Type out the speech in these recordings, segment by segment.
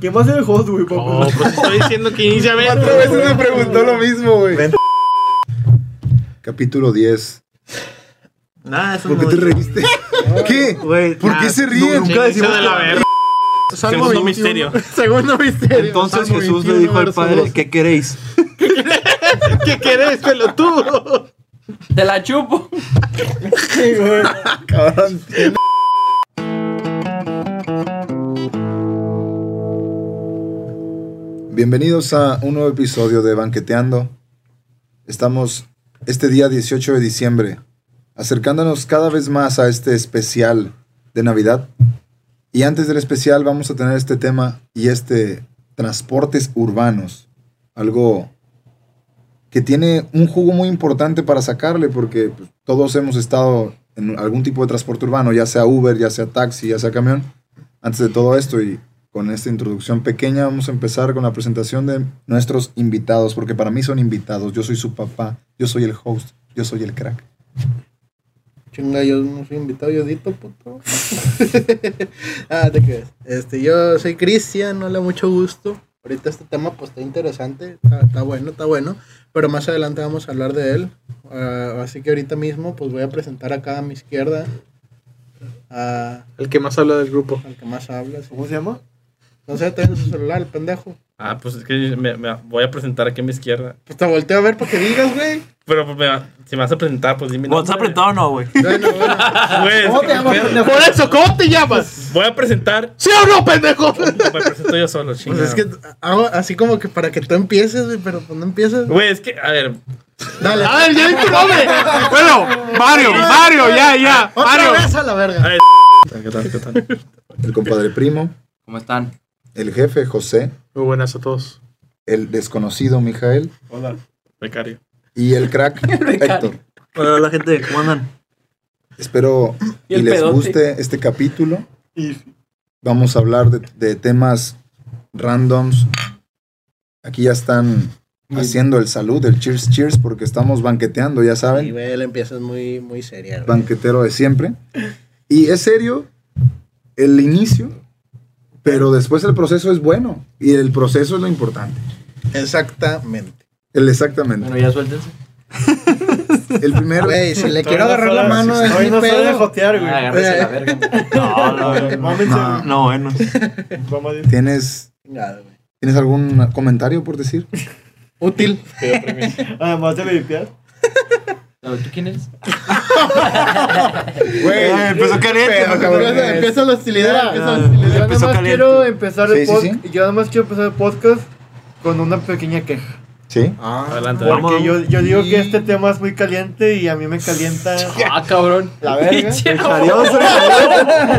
¿Quién va a ser el host, güey? Oh, pues estoy diciendo que inicialmente. Cuatro veces me preguntó lo mismo, güey. Capítulo 10. Nada, eso ¿Por qué no- te reíste? ¿Qué? Güey, ¿Por qué ah, se ríen? nunca decimos de la verga. Segundo 21. misterio. Segundo misterio. Entonces Salmo Jesús le 21, dijo al padre, dos. ¿qué queréis? ¿Qué querés, pelotudo? Te la chupo. Sí, güey. Cabrón. Bienvenidos a un nuevo episodio de Banqueteando. Estamos este día 18 de diciembre, acercándonos cada vez más a este especial de Navidad. Y antes del especial vamos a tener este tema y este transportes urbanos, algo que tiene un jugo muy importante para sacarle porque pues, todos hemos estado en algún tipo de transporte urbano, ya sea Uber, ya sea taxi, ya sea camión, antes de todo esto y con esta introducción pequeña vamos a empezar con la presentación de nuestros invitados, porque para mí son invitados, yo soy su papá, yo soy el host, yo soy el crack. Chinga, yo no soy invitado, yo edito, puto. ah, te crees. Este, yo soy Cristian, hola, mucho gusto. Ahorita este tema pues está interesante, está, está bueno, está bueno, pero más adelante vamos a hablar de él. Ah, así que ahorita mismo pues voy a presentar acá a mi izquierda a, El que más habla del grupo. al que más habla. sí. ¿Cómo se llama? No sé, está en su celular, el pendejo. Ah, pues es que me, me voy a presentar aquí a mi izquierda. Pues te volteo a ver para que digas, güey. Pero pues, me va- si me vas a presentar, pues dime. ¿Vos has apretado o no, güey? Bueno, bueno. ¿Cómo te llamas, pendejo? Por eso, ¿cómo te llamas? Voy a presentar. ¿Sí o no, pendejo? Me presento yo solo, Pues chingada. es que hago así como que para que tú empieces, güey, pero pues no empiezas. Güey, es que, a ver. Dale. ¡A ver, ya di tu nombre! Bueno, Mario, Mario, ya, ya. Otra Mario. vez a la verga. Ay, ¿Qué tal? ¿Qué tal? El compadre primo, ¿Cómo están? El jefe José, Muy buenas a todos. el desconocido Mijael Hola. Becario. y el crack Héctor. Hola, hola, gente, ¿cómo andan? Espero Y y les pedote. guste este capítulo. Vamos a hablar de, de temas randoms. Aquí ya están haciendo el salud, el cheers, cheers, porque estamos banqueteando, ya Y saben, güey, la empiezas muy, muy seria. güey. banquetero de siempre. Y es serio el inicio, pero después el proceso es bueno. Y el proceso es lo importante. Exactamente. El exactamente. Bueno, ya suéltense. El primero. Güey, si le quiero agarrar la mano, es Hoy mi no sabe pedo. jotear, güey. Ah, agárrese la verga. No, no, no. Bueno. Vamos a ¿Tienes. ¿Tienes algún comentario por decir? Útil. Además de limpiar. ¿Tú quién eres? Güey, empezó caliente, Pero, cabrón. Empieza, empieza la hostilidad. Ya, empieza la ya. hostilidad. Yo nada más quiero empezar el Sí, sí, podcast. sí. Yo nada más quiero empezar el podcast con una pequeña queja. Sí. Ah, Adelante. Porque Vamos. yo, yo digo que este tema es muy caliente y a mí me calienta. Ah, cabrón. la verga. El carioso,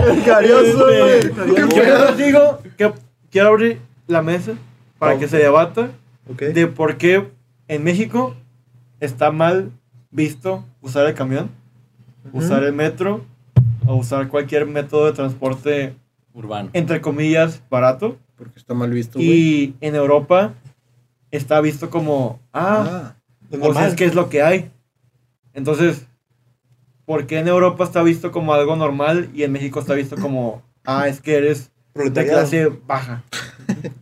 el carioso, güey. Yo les digo que quiero abrir la mesa para que se debata Ok. de por qué en México está mal visto usar el camión, usar el metro o usar cualquier método de transporte, Urbano. entre comillas, barato. Porque está mal visto. Y en Europa está visto como, ah, Ah, pues es que es lo que hay. Entonces, ¿por qué en Europa está visto como algo normal y en México está visto como, ah, es que eres de clase baja?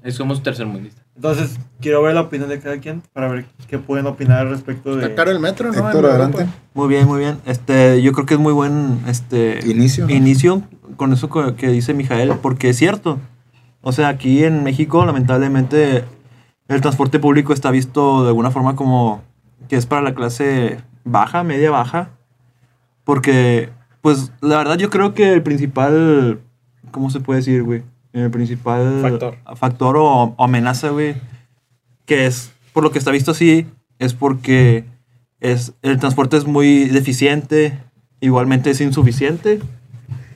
Es somos tercermundistas. Entonces, quiero ver la opinión de cada quien para ver qué pueden opinar al respecto de... Está caro el metro, ¿no? Héctor, adelante. Muy bien, muy bien. Este, yo creo que es muy buen este Inicio. ¿no? inicio con eso que dice Mijael, porque es cierto. O sea, aquí en México, lamentablemente, el transporte público está visto de alguna forma como que es para la clase baja, media baja. Porque, pues, la verdad yo creo que el principal, ¿cómo se puede decir, güey? El principal Factor. factor o, o amenaza, güey, que es, por lo que está visto así, es porque es, el transporte es muy deficiente, igualmente es insuficiente.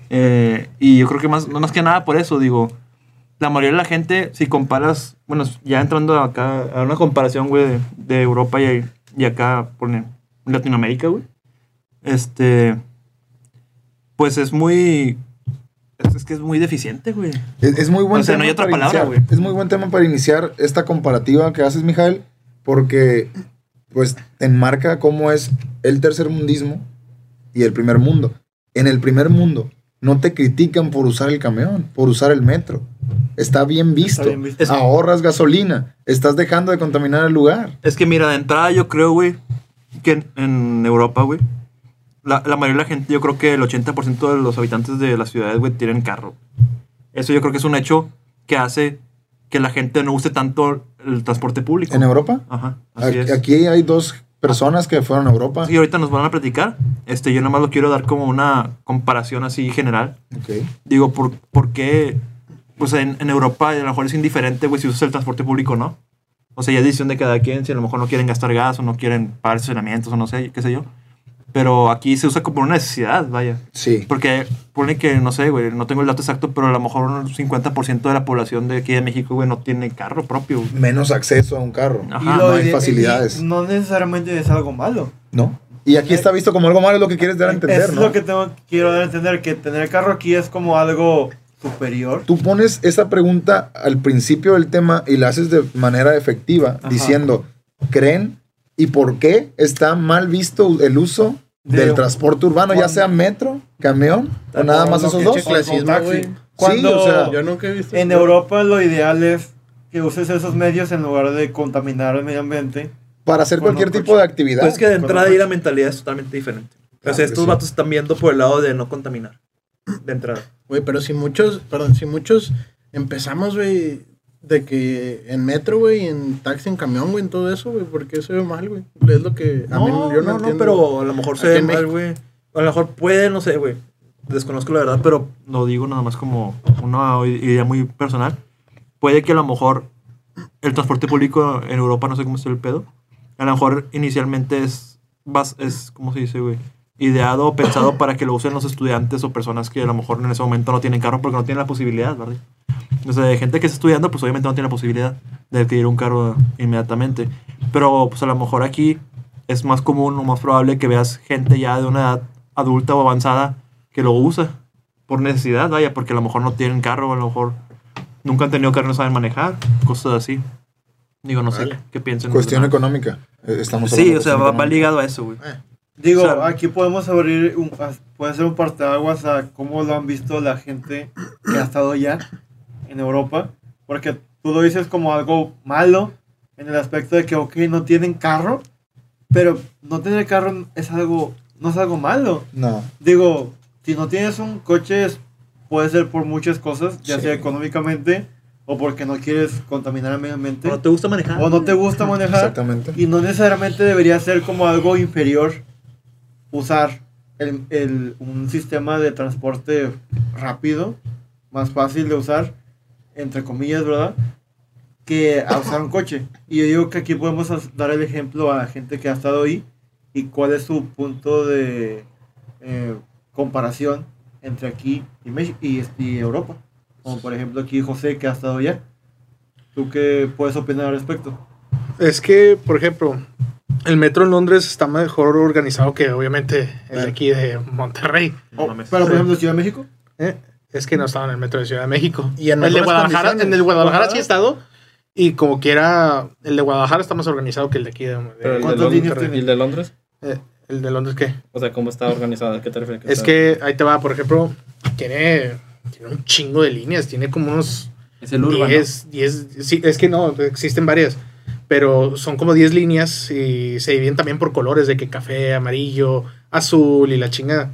eh, y yo creo que más, más que nada por eso, digo, la mayoría de la gente, si comparas, bueno, ya entrando acá a una comparación, güey, de, de Europa y, y acá, por Latinoamérica, güey, este, pues es muy, es, es que es muy deficiente, güey. Es, es muy buen O sea, tema no hay otra para palabra, iniciar. güey. Es muy buen tema para iniciar esta comparativa que haces, Mijael, porque pues te enmarca cómo es el tercer mundismo y el primer mundo. En el primer mundo, no te critican por usar el camión, por usar el metro. Está bien visto. Está bien visto. Ahorras gasolina. Estás dejando de contaminar el lugar. Es que mira, de entrada yo creo, güey, que en, en Europa, güey, la, la mayoría de la gente, yo creo que el 80% de los habitantes de las ciudades, güey, tienen carro. Eso yo creo que es un hecho que hace que la gente no use tanto el transporte público. ¿En Europa? Ajá, así Aquí, es. aquí hay dos personas que fueron a Europa. Sí, ahorita nos van a platicar. Este, yo nada más lo quiero dar como una comparación así general. Digo, ¿por, por qué? Pues en, en Europa a lo mejor es indiferente, güey, si usas el transporte público o no. O sea, ya es decisión de cada quien, si a lo mejor no quieren gastar gas o no quieren pagar estacionamientos o no sé, qué sé yo. Pero aquí se usa como una necesidad, vaya. Sí. Porque pone que, no sé, güey, no tengo el dato exacto, pero a lo mejor un 50% de la población de aquí de México, güey, no tiene carro propio. güey. Menos acceso a un carro. Ajá, Y no hay ide- facilidades. y no necesariamente es algo malo. ¿No? Y aquí está visto como algo malo, es lo que quieres dar a entender, es ¿no? lo que tengo, quiero dar a entender, que tener carro aquí es como algo superior. Tú pones esa pregunta al principio del tema y la haces de manera efectiva, Ajá. diciendo, ¿creen y por qué está mal visto el uso De- del transporte urbano, ya sea metro, camión o nada más esos dos? Clasismo. Cuando o sea, Yo nunca he visto. en Europa lo ideal es que uses esos medios en lugar de contaminar el medio ambiente. Para hacer cualquier coche. tipo de actividad. Pues es que de entrada ahí la mentalidad es totalmente diferente. Claro o sea, estos sí. vatos están viendo por el lado de no contaminar. De entrada. Güey, pero si muchos, perdón, si muchos empezamos, güey, de que en metro, güey, en taxi, en camión, güey, en todo eso, güey, ¿por qué se ve mal, güey? Es lo que a No, mí yo no, no, no, pero a lo mejor se ve mal, güey. A lo mejor puede, no sé, güey. Desconozco la verdad, pero lo digo nada más como una idea muy personal. Puede que a lo mejor el transporte público en Europa, no sé cómo está el pedo, a lo mejor inicialmente es, bas- es ¿cómo se dice, güey? Ideado o pensado para que lo usen los estudiantes o personas que a lo mejor en ese momento no tienen carro porque no tienen la posibilidad, ¿verdad? O sea, de gente que está estudiando, pues obviamente no tiene la posibilidad de adquirir un carro inmediatamente. Pero pues a lo mejor aquí es más común o más probable que veas gente ya de una edad adulta o avanzada que lo usa por necesidad, vaya, porque a lo mejor no tienen carro, a lo mejor nunca han tenido carro no saben manejar, cosas así. Digo, no sé Vale. qué piensan. los Cuestión económica. Eh, Estamos Sí, o sea, va, ligado a eso, güey. Digo, O sea, aquí podemos abrir, un, a- puede ser un parteaguas a cómo lo han visto la gente que ha estado ya en Europa. Porque tú lo dices como algo malo en el aspecto de que, ok, no tienen carro, pero no tener carro es algo, no es algo malo. No. Digo, si no tienes un coche, es- puede ser por muchas cosas, ya Sí. sea económicamente o porque no quieres contaminar el medio ambiente ¿No te gusta manejar? o no te gusta manejar. Exactamente. Y no necesariamente debería ser como algo inferior usar el, el- un sistema de transporte rápido, más fácil de usar, entre comillas, ¿verdad? Que a usar un coche. Y yo digo que aquí podemos dar el ejemplo a la gente que ha estado ahí y cuál es su punto de eh, comparación entre aquí y, México, y, y Europa. Como por ejemplo aquí José que ha estado allá. ¿Tú qué puedes opinar al respecto? Es que, por ejemplo, el metro en Londres está mejor organizado que obviamente el de aquí de Monterrey. Mames. Pero por ejemplo Ciudad de México. ¿eh? Es que no estaba en el metro de Ciudad de México. Y en el de Guadalajara, en el Guadalajara sí he estado. Y como quiera, el de Guadalajara está más organizado que el de aquí de, de- Pero el de, ¿Cuántas líneas Londres, tiene? ¿y el de Londres? eh, el de Londres, ¿qué? O sea, ¿cómo está organizado? ¿A qué te refieres? Es que ahí te va, por ejemplo, tiene, tiene un chingo de líneas, tiene como unos Es el urbano. 10, 10, sí, es que no, existen varias, pero son como 10 líneas y se dividen también por colores, de que café, amarillo, azul y la chingada.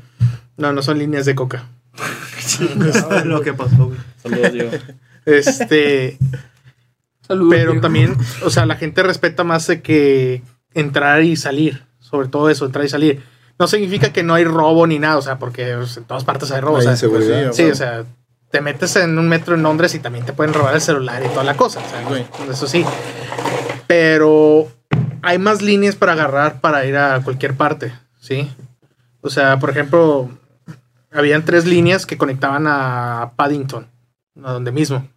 No, no son líneas de coca. lo que pasó, güey. Saludos, Diego. Este, Saludos, pero Diego. también, o sea, la gente respeta más de que entrar y salir, sobre todo eso, entrar y salir. No significa que no hay robo ni nada, o sea, porque en todas partes hay robo. o sea, inseguridad. pues Sí, Bueno. o sea, te metes en un metro en Londres y también te pueden robar el celular y toda la cosa. O sea, Güey. eso sí. Pero hay más líneas para agarrar para ir a cualquier parte, ¿sí? O sea, por ejemplo, habían tres líneas que conectaban a Paddington, a donde mismo.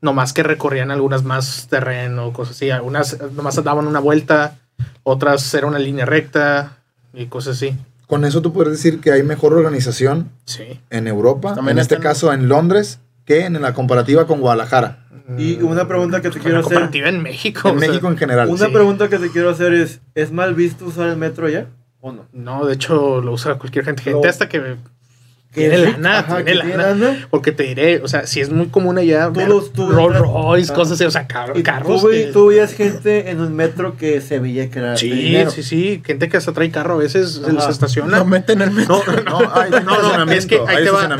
Nomás que recorrían algunas más terreno, cosas así. Algunas nomás daban una vuelta, otras era una línea recta y cosas así. Con eso tú puedes decir que hay mejor organización Sí. en Europa, También en este caso en Londres, que en la comparativa con Guadalajara. Y una pregunta que te quiero la hacer. comparativa en México. En o sea, México en general. Una sí. pregunta que te quiero hacer es: ¿es mal visto usar el metro allá? ¿O no? No, de hecho lo usa cualquier gente. Gente hasta que Tiene lana, ajá, tiene que lana. Porque te diré, o sea, si es muy común allá los- tú Rolls Royce, ah. cosas así, o sea, car- Y carros. tú, ve- que- tú veías gente en un metro que se veía que era sí, dinero. sí, sí, gente que hasta trae carro a veces Ajá. se estaciona. No meten el metro. No, no, hay no, no, es que ahí te va.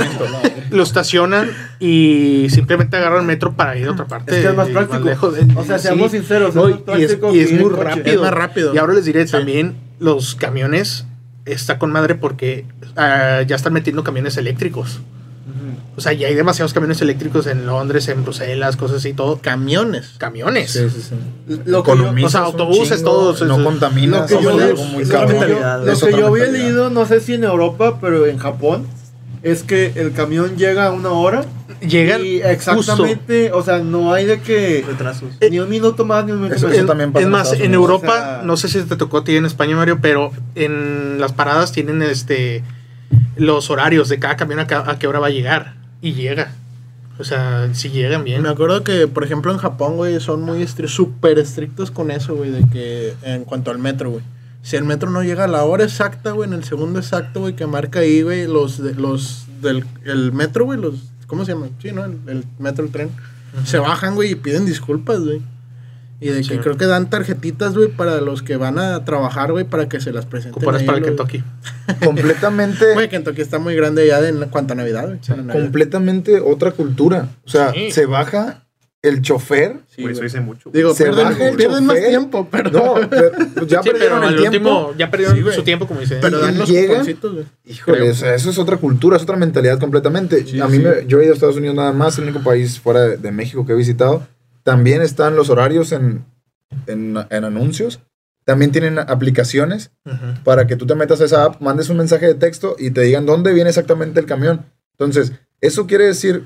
Lo estacionan y simplemente agarran el metro para ir a otra parte. Es que es más práctico. lejos. O sea, Sí. seamos sinceros, No, es más y, es, práctico y es que ir muy en coche. rápido. Es más rápido. Y ahora les diré también los camiones está con madre porque ah, ya están metiendo camiones eléctricos. O sea, ya hay demasiados camiones eléctricos en Londres, en Bruselas, cosas así, todo. Camiones. Camiones. Sí, sí, sí. Lo que yo- Economizas o sea, autobuses, todos, No eso. contaminas. Lo que yo, lo que yo- había leído, no sé si en Europa, pero en Japón, es que el camión llega a una hora Llegan y justo. exactamente, o sea, no hay de que Retrasos. ni un minuto más ni un minuto Eso- menos. eso también pasa es en más, en. Europa, O sea- no sé si te tocó a ti en España, Mario, pero en las paradas tienen este los horarios de cada camión a, ca- a qué hora va a llegar. Y llega. O sea, si llegan bien. Me acuerdo que, por ejemplo, en Japón, güey, son muy estri- súper estrictos con eso, güey, de que en cuanto al metro, güey. Si el metro no llega a la hora exacta, güey, en el segundo exacto, güey, que marca ahí, güey, los, de, los del el metro, güey, los, ¿cómo se llama? Sí, ¿no? El, el metro, el tren. Se bajan, güey, y piden disculpas, güey. Y de Sí. que creo que dan tarjetitas, güey, para los que van a trabajar, güey, para que se las presenten. Ahí para el los- Kentucky. Completamente, Güey, Kentucky está muy grande ya de en cuanto a Navidad, güey. completamente otra cultura. O sea, Sí. se baja el chofer. Sí, Por eso dice mucho. Digo, Se pierden, baja el pierden más tiempo, pero... No, pero pues ya sí, perdieron pero el tiempo. último ya perdieron Sí, su tiempo, como dicen. Pero Y dan los llega- cuponcitos, güey. Híjole, Creo. o sea, eso es otra cultura, es otra mentalidad completamente. Sí, a mí sí. me, yo he ido a Estados Unidos nada más, el único país fuera de, de México que he visitado. También están los horarios en, en, en anuncios. También tienen aplicaciones Ujú. para que tú te metas a esa app, mandes un mensaje de texto y te digan dónde viene exactamente el camión. Entonces, eso quiere decir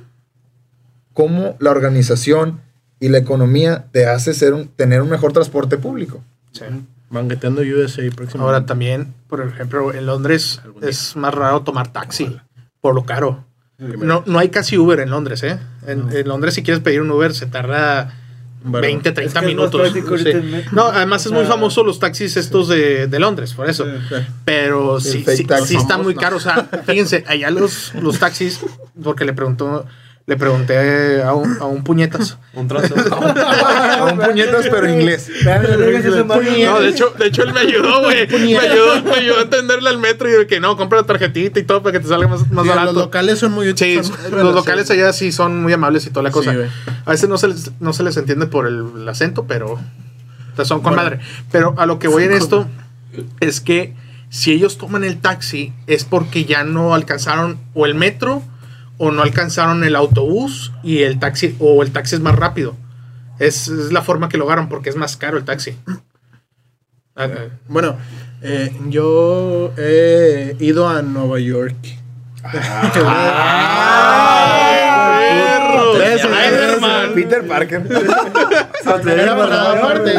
cómo la organización y la economía te hace ser un, tener un mejor transporte público. Sí. Banqueteando USA próximo. Ahora también, por ejemplo, en Londres es más raro tomar taxi por lo caro. No, no hay casi Uber en Londres, ¿eh? En, en Londres si quieres pedir un Uber se tarda Bueno, 20, Es 30 que es más minutos. Sí. No, además es muy famoso los taxis estos de, de Londres, por eso. Sí. Pero sí, sí, sí está muy ¿no? caro. O sea, fíjense, allá los, los taxis, porque le preguntó, le pregunté a un, a un puñetas. Un trazo. A un puñetas, pero inglés. No de hecho, de hecho él me ayudó, güey. Me ayudó, me ayudó a entenderle al metro y de que no, compra la tarjetita y todo para que te salga más, más Sí, barato. los locales son muy Sí, son- los locales allá sí son muy amables y toda la cosa. Sí, a veces no se les, no se les entiende por el, el acento, pero o sea, son con Bueno. madre. Pero a lo que voy en esto es que si ellos toman el taxi es porque ya no alcanzaron o el metro o no alcanzaron el autobús y el taxi o el taxi es más rápido. Es, es la forma que lo agarran porque es más caro el taxi. Ah, ah. Bueno, eh, yo he ido a Nueva York. perro! Tres, Spider-Man. Peter Parker. Era aparte.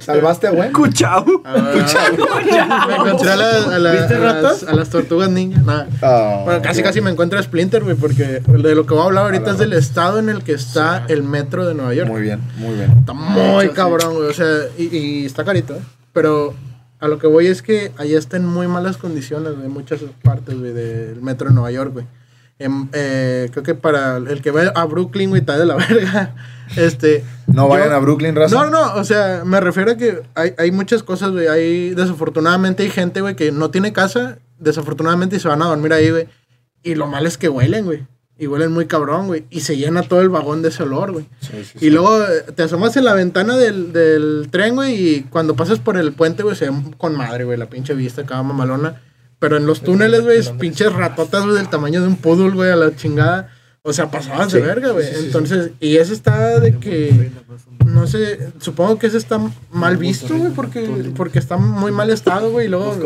¿Salvaste a Gwen? Cuchao. Ah, me encontré a, la- a la- ¿Viste a las, ratas? a las tortugas ninja. Nah. Ah, Bueno, casi casi me encuentro a Splinter, güey, porque de lo que voy a hablar ahorita es del estado en el que está el metro de Nueva York. Muy bien, muy bien. Está muy cabrón, güey. O sea, y, y está carito, ¿eh? Pero a lo que voy es que allá está en muy malas condiciones, güey, en muchas partes, güey, del metro de Nueva York, güey. Em, eh, creo que para el que va a Brooklyn, güey, está de la verga. Este. No yo- vayan a Brooklyn, raza. No, no, o sea, me refiero a que hay, hay muchas cosas, güey. Hay, desafortunadamente, hay gente, güey, que no tiene casa, desafortunadamente, y se van a dormir ahí, güey. Y lo malo es que huelen, güey. Y huelen muy cabrón, güey. Y se llena todo el vagón de ese olor, güey. Sí, sí, Y sí. luego eh, te asomas en la ventana del, del tren, güey, y cuando pasas por el puente, güey, se ve con madre, güey, la pinche vista acá mamalona. Pero en los túneles, güey, es pinches ratotas, güey, del tamaño de un poodle, güey, a la chingada. O sea, pasaban de Sí, verga, güey. sí, sí, sí. Entonces, y ese está de que, no sé, supongo que ese está mal visto, güey, porque, porque está muy mal estado, güey, y luego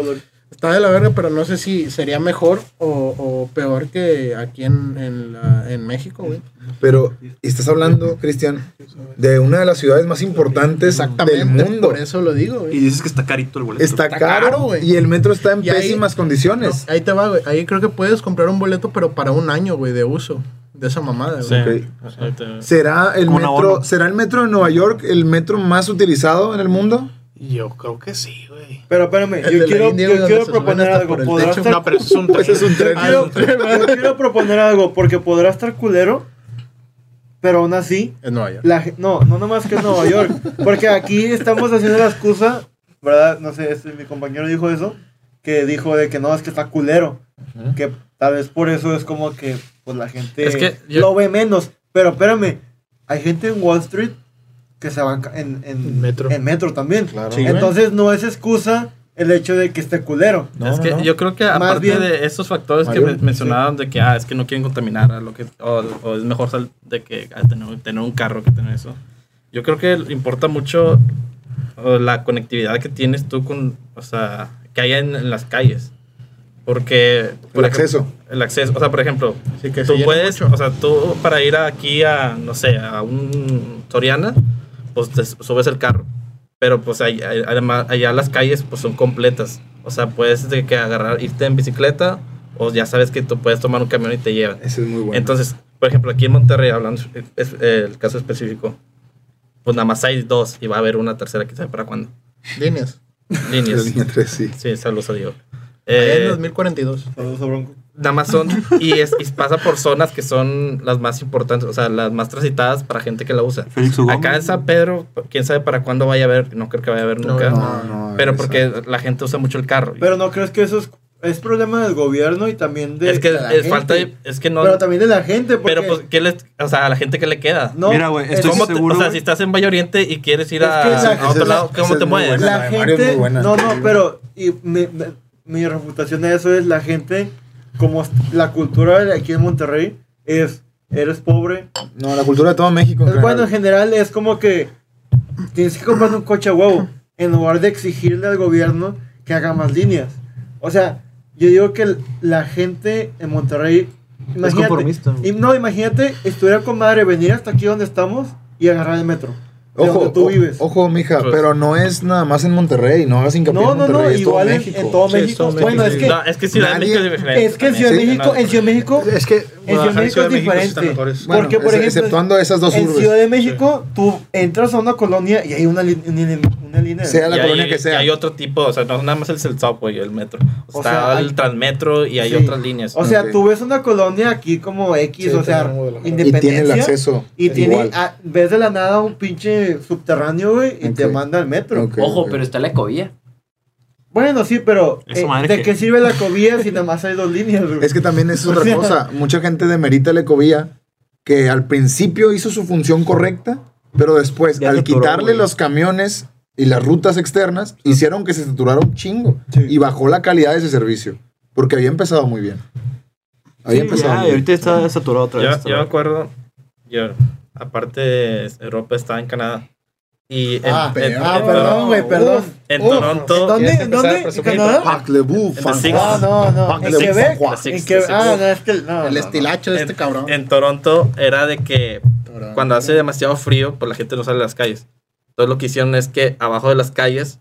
está de la verga, pero no sé si sería mejor o, o peor que aquí en, en, la- en México, güey. Pero estás hablando, Cristian, de una de las ciudades más importantes del mundo. Por eso lo digo, güey. Y dices que está carito el boleto. Está, Está caro, caro, güey. y el metro está en Y ahí- pésimas condiciones. Ahí te va, güey. Ahí creo que puedes comprar un boleto, pero para un año, güey, de uso. De esa mamada, Sí. güey. Ok. Ajá, te- ¿Será el metro. ¿Será el metro de Nueva York el metro más utilizado en el mundo? Yo creo que sí, güey. Pero espérame, yo quiero, yo proponer algo. Podrá estar- No, pero eso es un tren. Ese es un tren. Quiero, yo quiero proponer algo, porque podrá estar culero, pero aún así, En Nueva York. la, no, no nomás que en Nueva York, porque aquí estamos haciendo la excusa, ¿verdad? No sé, este, mi compañero dijo eso, que dijo de que no, es que está culero, que tal vez por eso es como que pues la gente Es que yo- lo ve menos, pero espérame, hay gente en Wall Street que se van en, en, Metro. en metro también, Claro. Sí, entonces no es excusa el hecho de que esté culero. No, es que no. yo creo que aparte bien- de esos factores Mario, que me- mencionaban de que ah, es que no quieren contaminar a lo que o, o es mejor sal- de que ah, tener, tener un carro que tener eso. Yo creo que importa mucho o, la conectividad que tienes tú con, o sea, que haya en, en las calles. Porque por El ejemplo, acceso. el acceso, o sea, por ejemplo, Sí, que tú puedes, mucho. o sea, tú para ir aquí a, no sé, a un Soriana, pues te subes el carro. Pero pues además allá las calles pues son completas. O sea, puedes de que agarrar, irte en bicicleta o ya sabes que tú puedes tomar un camión y te llevan. Ese es muy bueno. Entonces, por ejemplo, aquí en Monterrey, hablando es- es- el caso específico, pues nada más hay dos y va a haber una tercera, quién sabe para cuándo. Líneas. la Líneas. línea 3, sí. Sí, saludos a Diego. Allá en Eh, 2042. Saludos a Bronco. Nada más son y, es, y pasa por zonas que son las más importantes, o sea, las más transitadas para gente que la usa. Acá en San Pedro, quién sabe para cuándo vaya a haber, no creo que vaya a haber nunca. No, no. pero exacto. porque la gente usa mucho el carro. Pero no crees que eso es, es problema del gobierno y también de, es que de la es gente? falta de- es que no Pero también de la gente, porque... pero pues qué les, o sea, a la gente que le queda. no, Mira, güey, es- estoy ¿Cómo te- seguro, o sea, si estás en Valle Oriente y quieres ir Es a, que otro lado, ¿cómo te mueves? la gente... No, no, pero... Y mi, mi- mi reputación de eso es la gente, como la cultura de aquí en Monterrey, es... Eres pobre. No, la cultura de todo México. en Es bueno, en general. es como que tienes que comprar un coche a huevo en lugar de exigirle al gobierno que haga más líneas. O sea, yo digo que la gente en Monterrey, imagínate, conformista. y no, imagínate, estuviera con madre venir hasta aquí donde estamos y agarrar el metro. De Ojo, donde tú o- vives. ojo, mija, Pues- pero no es nada más en Monterrey. No hagas hincapié no, en no, Monterrey. no, es todo igual en, México. en todo Sí, es México. todo Bueno, es que, No, es que Ciudad de México es diferente. es que en. Ciudad de México, en Ciudad de México, Es que en Ciudad de México es México sí diferente. Bueno, porque, por ejemplo, exceptuando esas dos en urbes. Ciudad de México, tú entras a una colonia y hay una, una, una línea. de Sea la Y colonia hay, que sea. y hay otro tipo, o sea, no nada más es el subway, el metro. O Está sea, hay- el transmetro y hay Sí. otras líneas. O sea, Ok. tú ves una colonia aquí como X, Sí, o sea, la- Y independencia. tiene el acceso. Y tiene, igual. a- ves de la nada un pinche subterráneo, güey, y te Ok. manda al metro. Ok, Ojo, pero está la ecovía. Bueno, sí, pero eh, ¿de que- qué sirve la cobilla si nada más hay dos líneas, güey? Es que también es O otra sea- cosa. Mucha gente demerita la ecovía que al principio hizo su función correcta, pero después, Ya al saturó, quitarle güey. los camiones y las rutas externas, hicieron que se saturara un chingo Sí. y bajó la calidad de ese servicio. Porque había empezado muy bien. Había Sí, empezado ya, muy y bien. ahorita está saturado otra Yo, vez. yo me acuerdo, yo, aparte, Europa estaba en Canadá. Y en, Ah, en- ah, en- perdón, güey, perdón. En Toronto. ¿En dónde? ¿Quieres ¿En dónde? ¿En? Canadá? Six. No, no, no. ¿En Quebec? Ah, no, es que no. El no, estilacho de este cabrón. en Toronto era de que cuando hace demasiado frío, pues la gente no sale a las calles. Entonces lo que hicieron es que abajo de las calles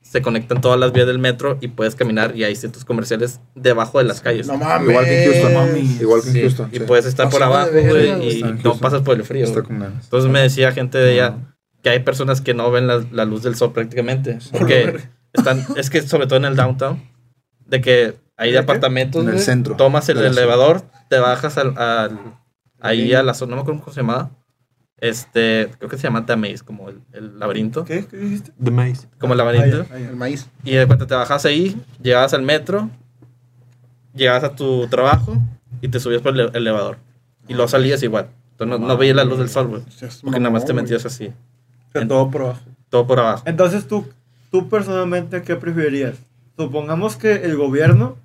se conectan todas las vías del metro y puedes caminar y hay centros comerciales debajo de las calles. No mames. Igual que en Houston. Mami. Igual que en Sí, Houston. y sí. puedes estar por abajo güey, y no pasas por el frío. Entonces me decía gente de allá que hay personas que no ven la, la luz del sol prácticamente. Porque están, es que sobre todo en el downtown, de que hay de apartamentos, En el centro tomas el ciudad. elevador, te bajas al, al- ahí a la zona, no me acuerdo cómo se llamaba. Este, creo que se llama The Maze, como el, el laberinto. ¿Qué? ¿Qué dijiste? The Maze. Como el Ah, laberinto. ya, ah, ya. El maíz. Y de te bajas ahí, llegabas al metro, llegabas a tu trabajo y te subías por el ele- elevador. Y luego salías igual. Entonces no, no veías la luz del sol, güey. Porque nada más te metías así. Todo por abajo. Todo por abajo. Entonces, tú, tú personalmente, ¿qué preferirías? Supongamos que el gobierno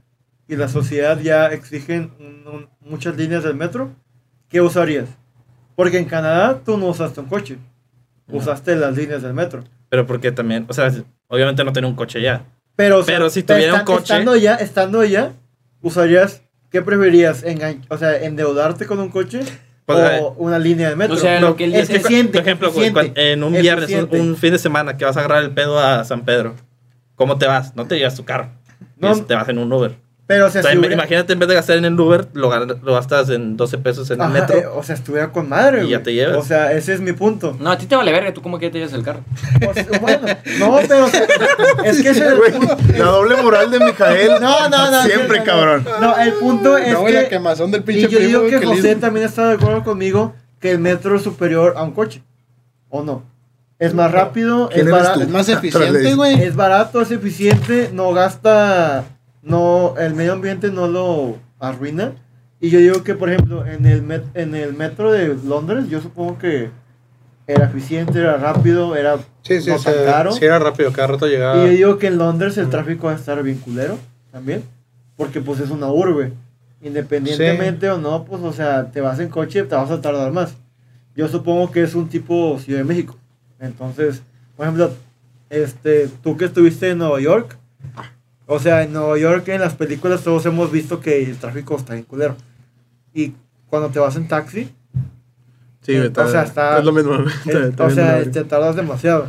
y la sociedad ya exigen un- un- muchas líneas del metro. ¿Qué usarías? Porque en Canadá tú no usaste un coche. Usaste las líneas del metro. Pero porque también, o sea, obviamente no tenía un coche ya. Pero, o sea, Pero si tuviera un estan- coche- Estando ya, estando ya, usarías... ¿Qué preferirías? Engan- o sea, ¿endeudarte con un coche o una línea de metro? O sea, lo que él es dice- eficiente, Por ejemplo, eficiente, en un viernes, un, eficiente. un fin de semana que vas a agarrar el pedo a San Pedro, ¿cómo te vas? No te llevas tu carro. No. Es- te vas en un Uber. Pero o sea, O sea, si hubiera- imagínate en vez de gastar en el Uber, lo, gastas en 12 pesos en el metro. eh, o sea, estuviera con madre, Y ya güey. te llevas. O sea, ese es mi punto. No, a ti te vale verga, tú como que te llevas el carro. O sea, bueno, no, pero o sea, es que ese es el Güey, punto. la doble moral de Mijael. No, no, no. Siempre, no, no. cabrón. No, el punto es No, güey, la que. quemazón del Y pinche yo digo que que José también está de acuerdo conmigo que el metro es superior a un coche. ¿O no? Es más rápido, ¿Quién es, eres bara- tú? Es más eficiente, güey. es barato, es eficiente, no gasta, no, el medio ambiente no lo arruina. Y yo digo que, por ejemplo, en el, met- en el metro de Londres, yo supongo que era eficiente, era rápido, era Sí, sí, no caro. sí era rápido, cada rato llegaba. Y yo digo que en Londres el tráfico va a estar bien culero también, porque pues es una urbe. Independientemente o no, pues o sea, te vas en coche, te vas a tardar más. Yo supongo que es un tipo Ciudad de México. Entonces, por ejemplo, este, tú que estuviste en Nueva York, o sea, en Nueva York en las películas todos hemos visto que el tráfico está bien culero. Y cuando te vas en taxi, Sí, güey, o sea, está- Es lo mismo. eh, Está- está o sea, te tardas demasiado.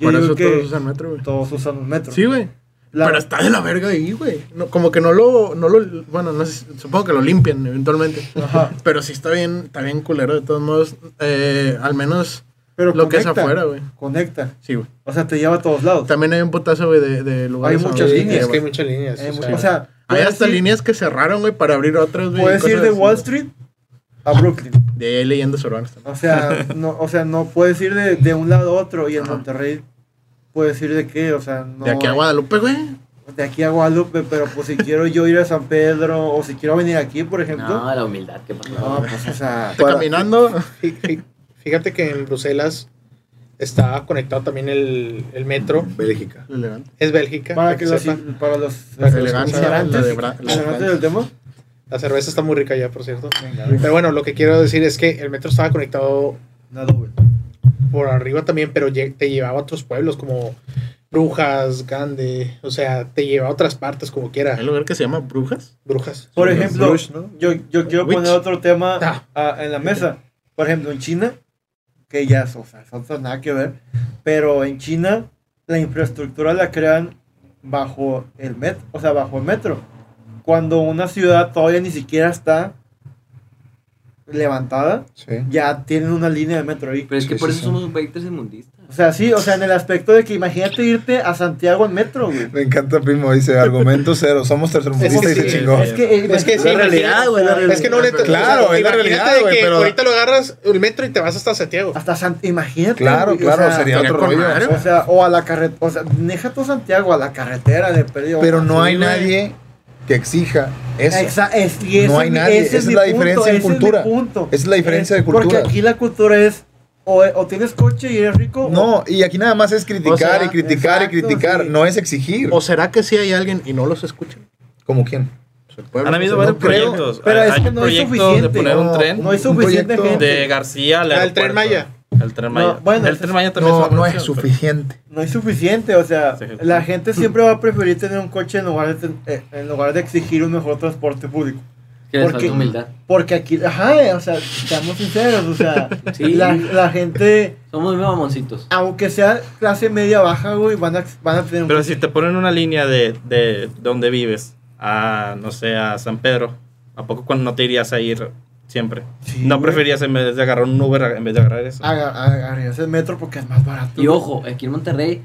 Yo Por eso todos usan metro, güey. todos usan un metro. Sí, güey. La- Pero está de la verga ahí, güey. No, como que no lo, no lo, bueno, no sé, supongo que lo limpian eventualmente. Ajá. Pero sí está bien, está bien culero de todos modos. Eh, al menos Pero lo que es conecta, afuera, güey. Conecta. Sí, güey. O sea, te lleva a todos lados. También hay un putazo, güey, de, de lugares. Hay muchas líneas. Es que hay muchas líneas. Eh, o sea, hay hasta ir- líneas que cerraron, güey, para abrir otras, güey. Puedes ir de así. Wall Street a Brooklyn. De ahí hay leyendas urbanas también. O sea, no, o sea, no puedes ir de, de un lado a otro. Y en Monterrey puedes ir de qué, o sea, no. de aquí a hay- Guadalupe, güey. de aquí a Guadalupe, pero pues si quiero yo ir a San Pedro o si quiero venir aquí, por ejemplo. No, la humildad, ¿qué pasa? No, pues o sea. Para- Caminando. Fí- fí- Fíjate que en Bruselas está conectado también el, el metro. Bélgica. Elegante. Es Bélgica. Para para que que los, para los La de Bra- del tema. La cerveza está muy rica ya, por cierto. Pero bueno, lo que quiero decir es que el metro estaba conectado por arriba también, pero te llevaba a otros pueblos como Brujas, Gande. O sea, te llevaba a otras partes como Hay quiera. un lugar que se llama Brujas. Brujas. Por ejemplo, yo, yo quiero Witch. poner otro tema Ah. ah, en la mesa. Por ejemplo, en China, que es, o sea, tiene nada que ver, pero en China la infraestructura la crean bajo el metro, o sea, bajo el metro. Cuando una ciudad todavía ni siquiera está levantada, Sí. ya tienen una línea de metro ahí. Pero es que Sí, por sí, eso sí. somos países inmundistas. O sea, sí, o sea, en el aspecto de que imagínate irte a Santiago en metro, güey. Me encanta, primo. Dice argumento cero. Somos tercermundistas Es y que se chingó. Es que, Es que la realidad, güey. Es que no neta. Claro, o sea, es la realidad, de güey, que pero- ahorita lo agarras el metro y te vas hasta Santiago. Hasta San... Imagínate. Claro, güey, o claro, sea, sería Sería otro rollo. O sea, o a la carretera, o sea, deja todo Santiago a la carretera de perdido. Pero no hay nadie que exija eso. Exa- es- y ese No hay es nadie, ese esa es mi la punto, diferencia es mi cultura. Esa es la diferencia de Porque culturas. aquí la cultura es o, o tienes coche y eres rico. No, y aquí nada más es criticar O sea, y criticar exacto, y criticar. sí. No es exigir. ¿O será que sí hay alguien y no los escuchan? ¿Como quién? O Han habido varios no creo, proyectos. pero hay es que no hay proyectos de suficiente. poner un No, tren No hay un suficiente gente. de García al Ah, el Tren. Maya. El Tren Maya. bueno, el Tren Maya también No, una no es opción, pero- suficiente. No hay suficiente, o sea, Sí. la gente siempre va a preferir tener un coche en lugar de, ten- eh, en lugar de exigir un mejor transporte público. Que Porque- humildad. Porque aquí, ajá, o sea, seamos sinceros, o sea, Sí. la, la gente, Somos muy mamoncitos. aunque sea clase media baja, güey, van a, van a tener un Pero si te ponen una línea de, de donde vives a, no sé, a San Pedro, ¿a poco cuando no te irías a ir siempre? Sí, ¿No preferías en vez de agarrar un Uber en vez de agarrar eso? Aga- agarrarse el metro porque es más barato. Y ojo, aquí en Monterrey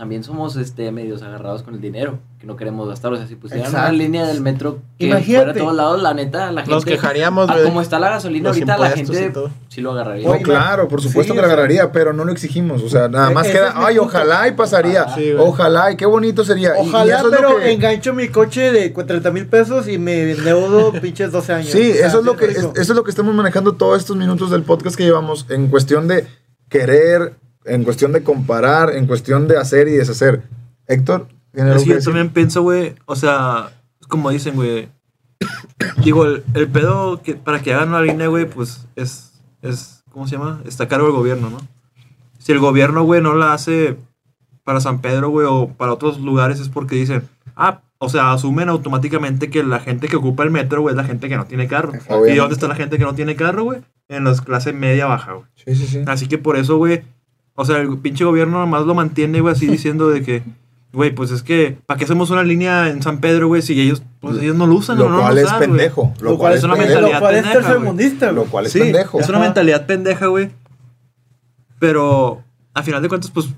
también somos este medios agarrados con el dinero, que no queremos gastar. O sea, si pusieran Exacto. una línea del metro que Imagínate. fuera a todos lados, la neta, la gente. Nos quejaríamos, a como está la gasolina ahorita, la gente sí lo agarraría. No, claro, por supuesto sí, que la o sea- agarraría, pero no lo exigimos. O sea, nada E- más queda, ay, ojalá y pasaría. Sí, ojalá y qué bonito sería. Y- y Ojalá, pero que- engancho mi coche de cu- 30 mil pesos y me endeudo pinches 12 años. Sí, O sea, eso es lo que es- eso es lo que estamos manejando todos estos minutos del podcast que llevamos en cuestión de querer, en cuestión de comparar, en cuestión de hacer y deshacer. Héctor, ¿tiene algo que yo decir? también pienso, güey, o sea, como dicen, güey. Digo, el, el pedo que para que hagan una línea, güey, pues es, es, ¿cómo se llama? Está cargo del gobierno, ¿no? Si el gobierno, güey, no la hace para San Pedro, güey, o para otros lugares, es porque dicen, ah, o sea, asumen automáticamente que la gente que ocupa el metro, güey, es la gente que no tiene carro. ¿Y Obviamente. dónde está la gente que no tiene carro, güey? En las clases media baja, güey. Sí, sí, sí. Así que por eso, güey, o sea, el pinche gobierno nomás lo mantiene, güey, así diciendo de que, güey, pues es que, ¿para qué hacemos una línea en San Pedro, güey? Si ellos, pues ellos no lo usan, Lo no lo cual a es pendejo. Lo cual es una mentalidad Lo cual es pendeja, tercermundista, Lo cual es Sí, pendejo. es una mentalidad pendeja, güey. Pero, a final de cuentas, pues,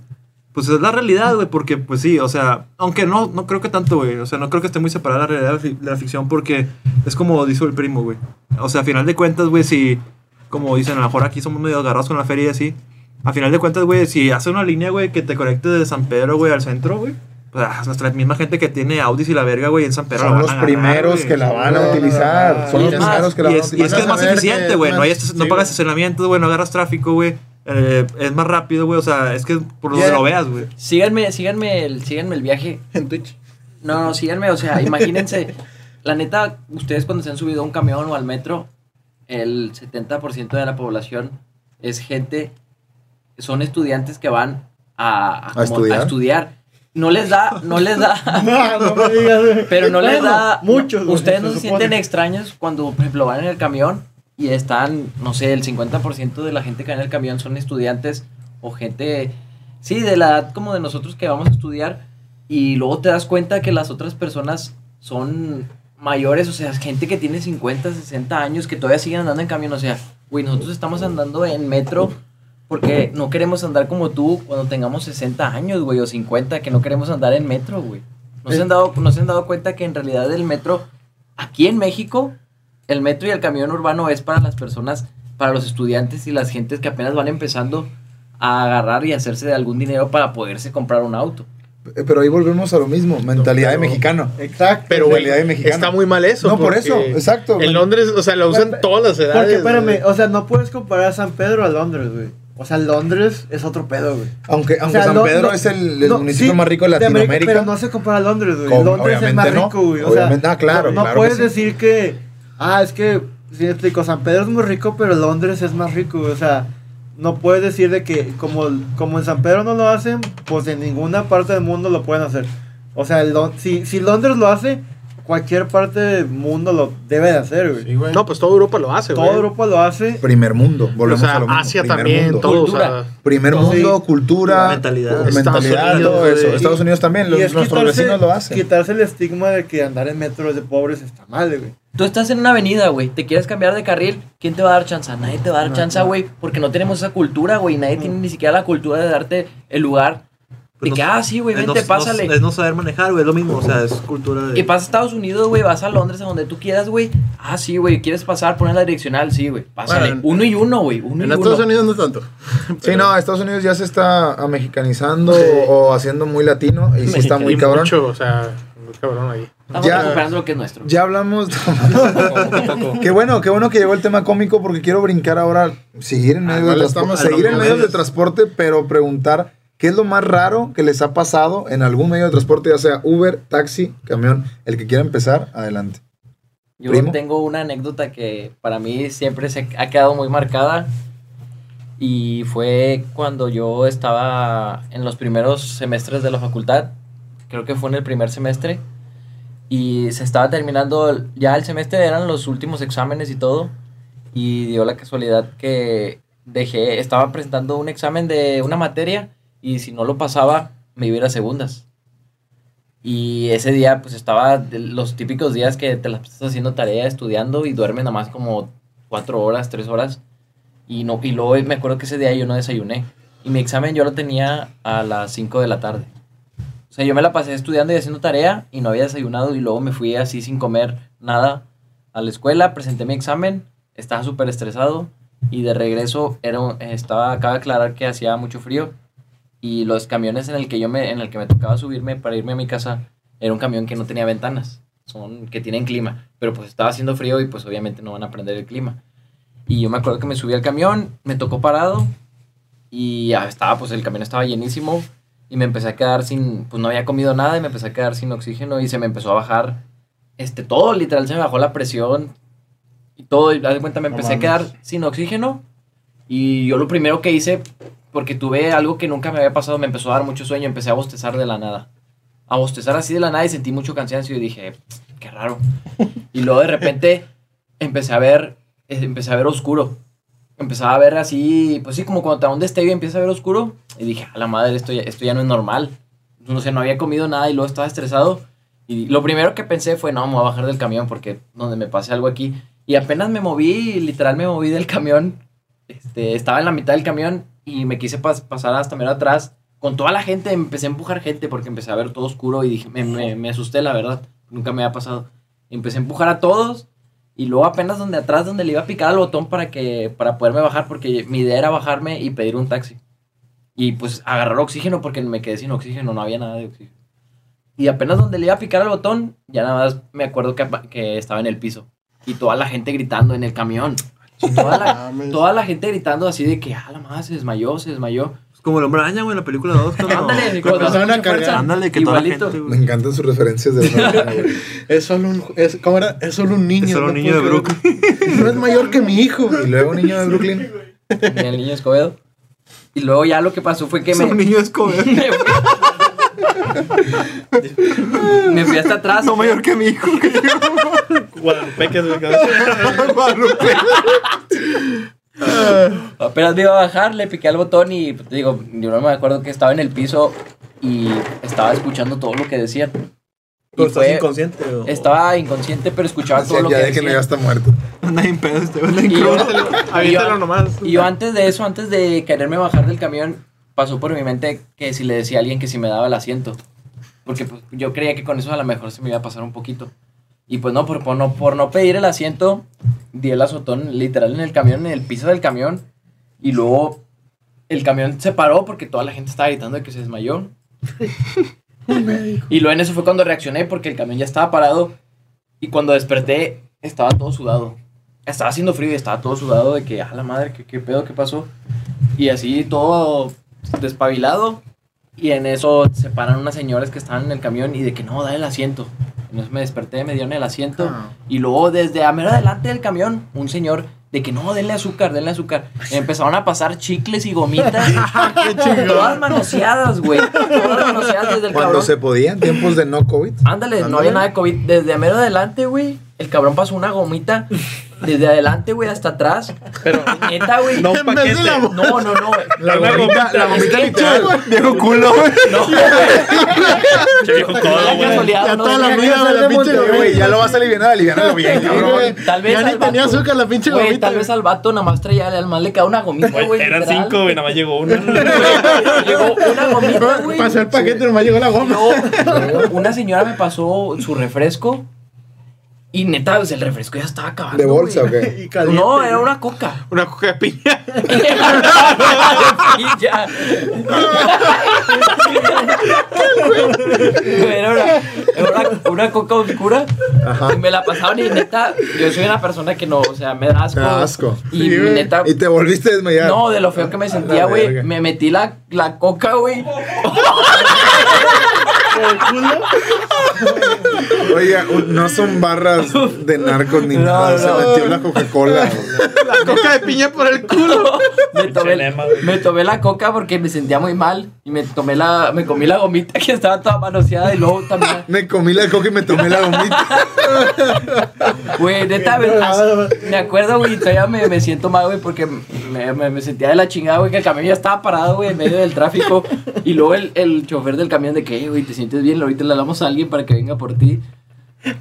pues es la realidad, güey, porque, pues sí, o sea, aunque no, no creo que tanto, güey, o sea, no creo que esté muy separada la realidad de la fi- de la ficción porque es como dijo el primo, güey. O sea, a final de cuentas, güey, si, como dicen, a lo mejor aquí somos medio agarrados con la feria y así, a final de cuentas, güey, si hace una línea, güey, que te conecte de San Pedro, güey, al centro, güey, pues ah, nuestra misma gente que tiene Audis y la verga, güey, en San Pedro la Son van los a primeros güey. que la van a utilizar. Son y los primeros que la Y van a es, y es utilizar. que es más eficiente, güey. No, hay sí, pagas güey. estacionamientos, güey. No agarras tráfico, güey. Eh, es más rápido, güey. O sea, es que por donde lo veas, güey. Síganme, síganme el, síganme el viaje. En Twitch. No, no, síganme, o sea, imagínense. la neta, ustedes cuando se han subido a un camión o al metro, el 70% de la población es gente, son estudiantes que van a, a como- estudiar? a estudiar. No les da, no les da, No, no me digas, pero no les da. Muchos, Ustedes no se, sienten extraños cuando, por ejemplo, van en el camión y están, no sé, el 50% de la gente que va en el camión son estudiantes o gente, sí, de la edad como de nosotros que vamos a estudiar y luego te das cuenta que las otras personas son mayores, o sea, gente que tiene 50, 60 años que todavía siguen andando en camión, o sea, güey, nosotros estamos andando en metro porque no queremos andar como tú cuando tengamos 60 años, güey, o 50, que no queremos andar en metro, güey. ¿No se, han dado, ¿No se han dado cuenta que en realidad el metro, aquí en México, el metro y el camión urbano es para las personas, para los estudiantes y las gentes que apenas van empezando a agarrar y hacerse de algún dinero para poderse comprar un auto? Eh, Pero ahí volvemos a lo mismo. Mentalidad de pero- mexicano. Exacto. Pero, güey, Realidad de mexicano. está muy mal eso. No, por eso, exacto. En Londres, o sea, lo usan todas las edades. Porque, espérame, güey. o sea, no puedes comparar San Pedro a Londres, güey. O sea, Londres es otro pedo, güey. Aunque, aunque O sea, San no- Pedro no- es el, el no, municipio sí, más rico de de América, Latinoamérica. pero no se compara a Londres, güey. Con- Londres es más no, rico, güey. O obviamente- sea, ah, claro, no, claro que puedes sí. decir que, ah, es que, si me explico, San Pedro es muy rico, pero Londres es más rico, güey. O sea, no puedes decir de que como, como en San Pedro no lo hacen, pues en ninguna parte del mundo lo pueden hacer. O sea, el si, si Londres lo hace, cualquier parte del mundo lo debe de hacer, güey. Sí, güey. No, pues toda Europa lo hace, güey. Toda Europa lo hace. Primer mundo. O Volvemos sea, a lo mismo. Asia primer también, mundo. todo. O sea, Cultura. Primer mundo, cultura, Mentalidad. Mentalidad, Unidos, todo eso. güey. Estados Unidos también, los- nuestros quitarse- vecinos lo hacen. Quitarse el estigma de que andar en metro de pobres está mal, güey. Tú estás en una avenida, güey, te quieres cambiar de carril, ¿quién te va a dar chance? Nadie te va a dar chance, güey, porque no tenemos esa cultura, güey, nadie tiene ni siquiera la cultura de darte el lugar. Pues de que, ah, sí, güey, vente, no- pásale. no- es no saber manejar, güey. Es lo mismo. O sea, es cultura de. Y vas a Estados Unidos, güey, vas a Londres, a donde tú quieras, güey. Ah, sí, güey, ¿quieres pasar? Pones la direccional, sí, güey. Pásale. Bueno, uno y uno, güey, uno En y Estados uno. Unidos no tanto. Sí, no, Estados Unidos ya se está amexicanizando o haciendo muy latino y sí está muy cabrón. mucho, o sea, muy cabrón ahí. Estamos Ya- recuperando lo que es nuestro. Ya hablamos. qué bueno, qué bueno que llegó el tema cómico porque quiero brincar ahora, seguir en Ah, medios igual de transporte, seguir en en lo medios de transporte, pero preguntar qué es lo más raro que les ha pasado en algún medio de transporte, ya sea Uber, taxi, camión, el que quiera empezar, adelante. Yo Primo. tengo una anécdota que para mí siempre se ha quedado muy marcada. Y fue cuando yo estaba en los primeros semestres de la facultad. Creo que fue en el primer semestre. Y se estaba terminando ya el semestre, eran los últimos exámenes y todo. Y dio la casualidad que dejé, estaba presentando un examen de una materia. Y si no lo pasaba, me iba a ir a segundas. Y ese día, pues estaba los típicos días que te la estás haciendo tarea, estudiando y duermes nada más como cuatro horas, tres horas. Y, no, y luego me acuerdo que ese día yo no desayuné. Y mi examen yo lo tenía a las 5 de la tarde. O sea, yo me la pasé estudiando y haciendo tarea y no había desayunado. Y luego me fui así sin comer nada a la escuela, presenté mi examen, estaba súper estresado. Y de regreso era, estaba, acaba de aclarar que hacía mucho frío y los camiones en el que yo me en el que me tocaba subirme para irme a mi casa era un camión que no tenía ventanas. Son que tienen clima pero pues estaba haciendo frío y pues obviamente no van a prender el clima. Y yo me acuerdo que me subí al camión me tocó parado y ya estaba pues el camión estaba llenísimo y me empecé a quedar sin pues no había comido nada y me empecé a quedar sin oxígeno y se me empezó a bajar este todo literal se me bajó la presión y todo. Y de cuenta me No empecé a mames. quedar sin oxígeno y yo lo primero que hice porque tuve algo que nunca me había pasado, me empezó a dar mucho sueño, empecé a bostezar de la nada. A bostezar así de la nada y sentí mucho cansancio y dije, qué raro. Y luego de repente empecé a ver, eh, empecé a ver oscuro. Empezaba a ver así, pues sí, como cuando te da un empieza a ver oscuro. Y dije, a la madre, esto ya, esto ya no es normal. No sé, no había comido nada y luego estaba estresado. Y lo primero que pensé fue, no, me voy a bajar del camión porque donde me pase algo aquí. Y apenas me moví, literal me moví del camión. Este, estaba en la mitad del camión y me quise pas- pasar hasta mero atrás. Con toda la gente, empecé a empujar gente porque empecé a ver todo oscuro y dije, me, asusté, la verdad. Nunca me había pasado. Empecé a empujar a todos y luego apenas donde atrás, donde le iba a picar al botón para, que, para poderme bajar, porque mi idea era bajarme y pedir un taxi. Y pues agarrar oxígeno porque me quedé sin oxígeno, no había nada de oxígeno. Y apenas donde le iba a picar al botón, ya nada más me acuerdo que estaba en el piso. Y toda la gente gritando en el camión. Toda la, toda la gente gritando así de que, ah, la madre se desmayó, se desmayó. Es como el hombre araña, güey, en la película 2. Ándale. Ándale, que toda la Igualito. gente, Me encantan sus referencias de güey. Es solo un. Es, ¿Cómo era? Es solo un niño. Es solo un niño de creer. No es mayor que mi hijo. Y luego niño de Brooklyn. El niño Escobedo. Y luego ya lo que pasó fue que Es me... un niño Escobedo. me fui- hasta atrás. No mayor que mi hijo. Guadalupe, que es el Apenas me iba a bajar, le piqué al botón y te digo, yo no me acuerdo que estaba en el piso y estaba escuchando todo lo que decían. Pero estás fue- inconsciente. o- Estaba inconsciente, pero escuchaba todo lo ya que déjenme, ya decían. está muerto. Anda en pedo este, Y yo, nomás. y yo antes de eso, antes de quererme bajar del camión, pasó por mi mente que si le decía a alguien que si me daba el asiento. Porque pues, yo creía que con eso a lo mejor se me iba a pasar un poquito. Y pues no, por, por no, por no pedir el asiento, di el azotón literal en el camión, en el piso del camión. Y luego el camión se paró porque toda la gente estaba gritando de que se desmayó. y luego en eso fue cuando reaccioné porque el camión ya estaba parado. Y cuando desperté, estaba todo sudado. Estaba haciendo frío y estaba todo sudado de que, a la madre, ¿qué, qué pedo, qué pasó? Y así todo despabilado. Y en eso se paran unas señoras que estaban en el camión y de que no, da el asiento. Entonces me desperté, me dieron el asiento. Y luego desde a mero adelante del camión, un señor de que no, denle azúcar, denle azúcar. Empezaron a pasar chicles y gomitas. todas manoseadas, güey. Todas manoseadas desde el Cuando cabrón. se podía, en tiempos de no COVID. Ándale, no había nada de COVID. Desde a mero adelante, güey, el cabrón pasó una gomita desde adelante, güey, hasta atrás. Pero neta, güey. No, No, un paquete. no, no, no. La Una gomita, la gomita literal. Viejo culo, güey. No, güey. Viejo La güey. Ya no toda la vida de la pinche güey, ya lo vas a aliviar, aliviarlo bien, cabrón. Tal vez Ya ni tenía azúcar la pinche Güey, gomita. tal vez al vato nada más traía, al mal le quedaba una gomita, Güey. Eran cinco, güey, nada más llegó uno. Llegó una gomita, güey. Pasó el paquete, nomás llegó la goma. luego, una señora me pasó su refresco. Y neta, pues, el refresco ya estaba acabando. ¿De bolsa o güey. qué? Y caliente. No, era una coca. Una coca de piña. Era una, era una, una coca oscura. Ajá. Y me la pasaban y neta, yo soy una persona que no, o sea, me da asco. Da asco. Y Sí, neta, Y te volviste a desmayar. no, de lo feo que me sentía, la güey. Me metí la, la coca, güey. Oiga, no son barras de narcos ni No, nada. Se no. metió la Coca-Cola. La coca de piña por el culo. Me tomé, me tomé la coca porque me sentía muy mal. Y me tomé la, me comí la gomita que estaba toda manoseada. Y luego también, Me comí la coca y me tomé la gomita. güey, neta, me, me acuerdo, güey. Todavía me, me siento mal, güey, porque me, me, me sentía de la chingada, güey, que el camión ya estaba parado, güey, en medio del tráfico. Y luego el, el chofer del camión de que, "Eh, güey, te sientes bien, ahorita le hablamos a alguien para que venga por ti.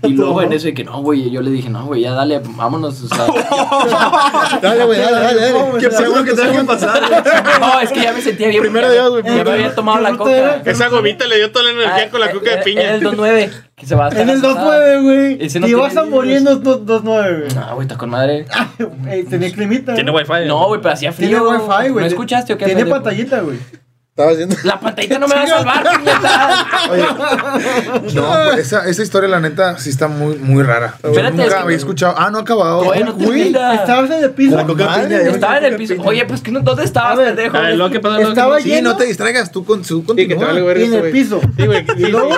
Y luego en eso de que no, güey, yo le dije, no, güey, ya dale, vámonos. O sea, Dale, güey, dale, dale, dale. ¿Qué pasó? ¿Qué tengo que pasar? no, es que ya me sentía bien. Primero Dios, güey, Ya me había tomado ¿Qué la coca. Esa gomita le dio toda la energía Ah, con la coca de era- piña. Era el 2.9, que se va hasta En el la 2.9, güey. No tiene ibas a morir en los 2.9, güey. No, güey, está con madre. Ey, Tenía climita. Tiene güey. wifi. No, güey, pero hacía Tiene frío. wifi, güey. ¿No escuchaste o qué? Tiene pantallita, güey. Estaba haciendo. La pantallita no me va a salvar, puñeta. No, pues, esa, esa historia, la neta, sí está muy, muy rara. Espérate, nunca es que- había escuchado. Ah, no ha acabado. Todavía no Güey, termina. Estabas en el piso. La coca piña, ya Estaba en el piso. Oye, pues, que no- ¿dónde estabas, A ver, pendejo? A ver, lo que pasa luego Estaba que- Sí, lleno no te distraigas. Tú, con, tú Sí, que te vale ver y en eso, el piso. Sí, güey.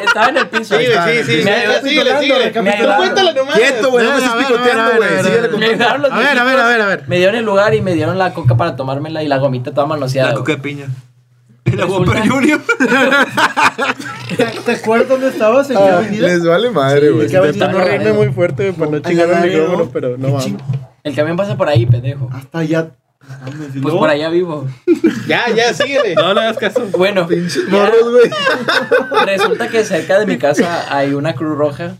Estaba en el piso. Sí, güey, sí, sí. Síguele, síguele. Me Tú ayudaron. cuéntale nomás. Quieto, güey. No me A estés ver, a ver, picoteando, a ver, güey. a ver, a ver. A ver, a. Me dieron el lugar y me dieron la coca para tomármela y la gomita toda manoseada. La coca de piña. La Resulta- Whopper Junior. ¿Te, acuerdas dónde estabas? ¿En qué avenida? Les vale madre, güey. ¿Qué avenida? Intento no reírme muy fuerte para no chingar el micrófono, pero no ching- El camión pasa por ahí, pendejo. Hasta allá. Mames, ¿y Pues luego? por allá vivo. Ya, ya, síguele. No le hagas caso. Bueno, Pinches morros, güey. resulta que cerca de mi casa hay una Cruz Roja.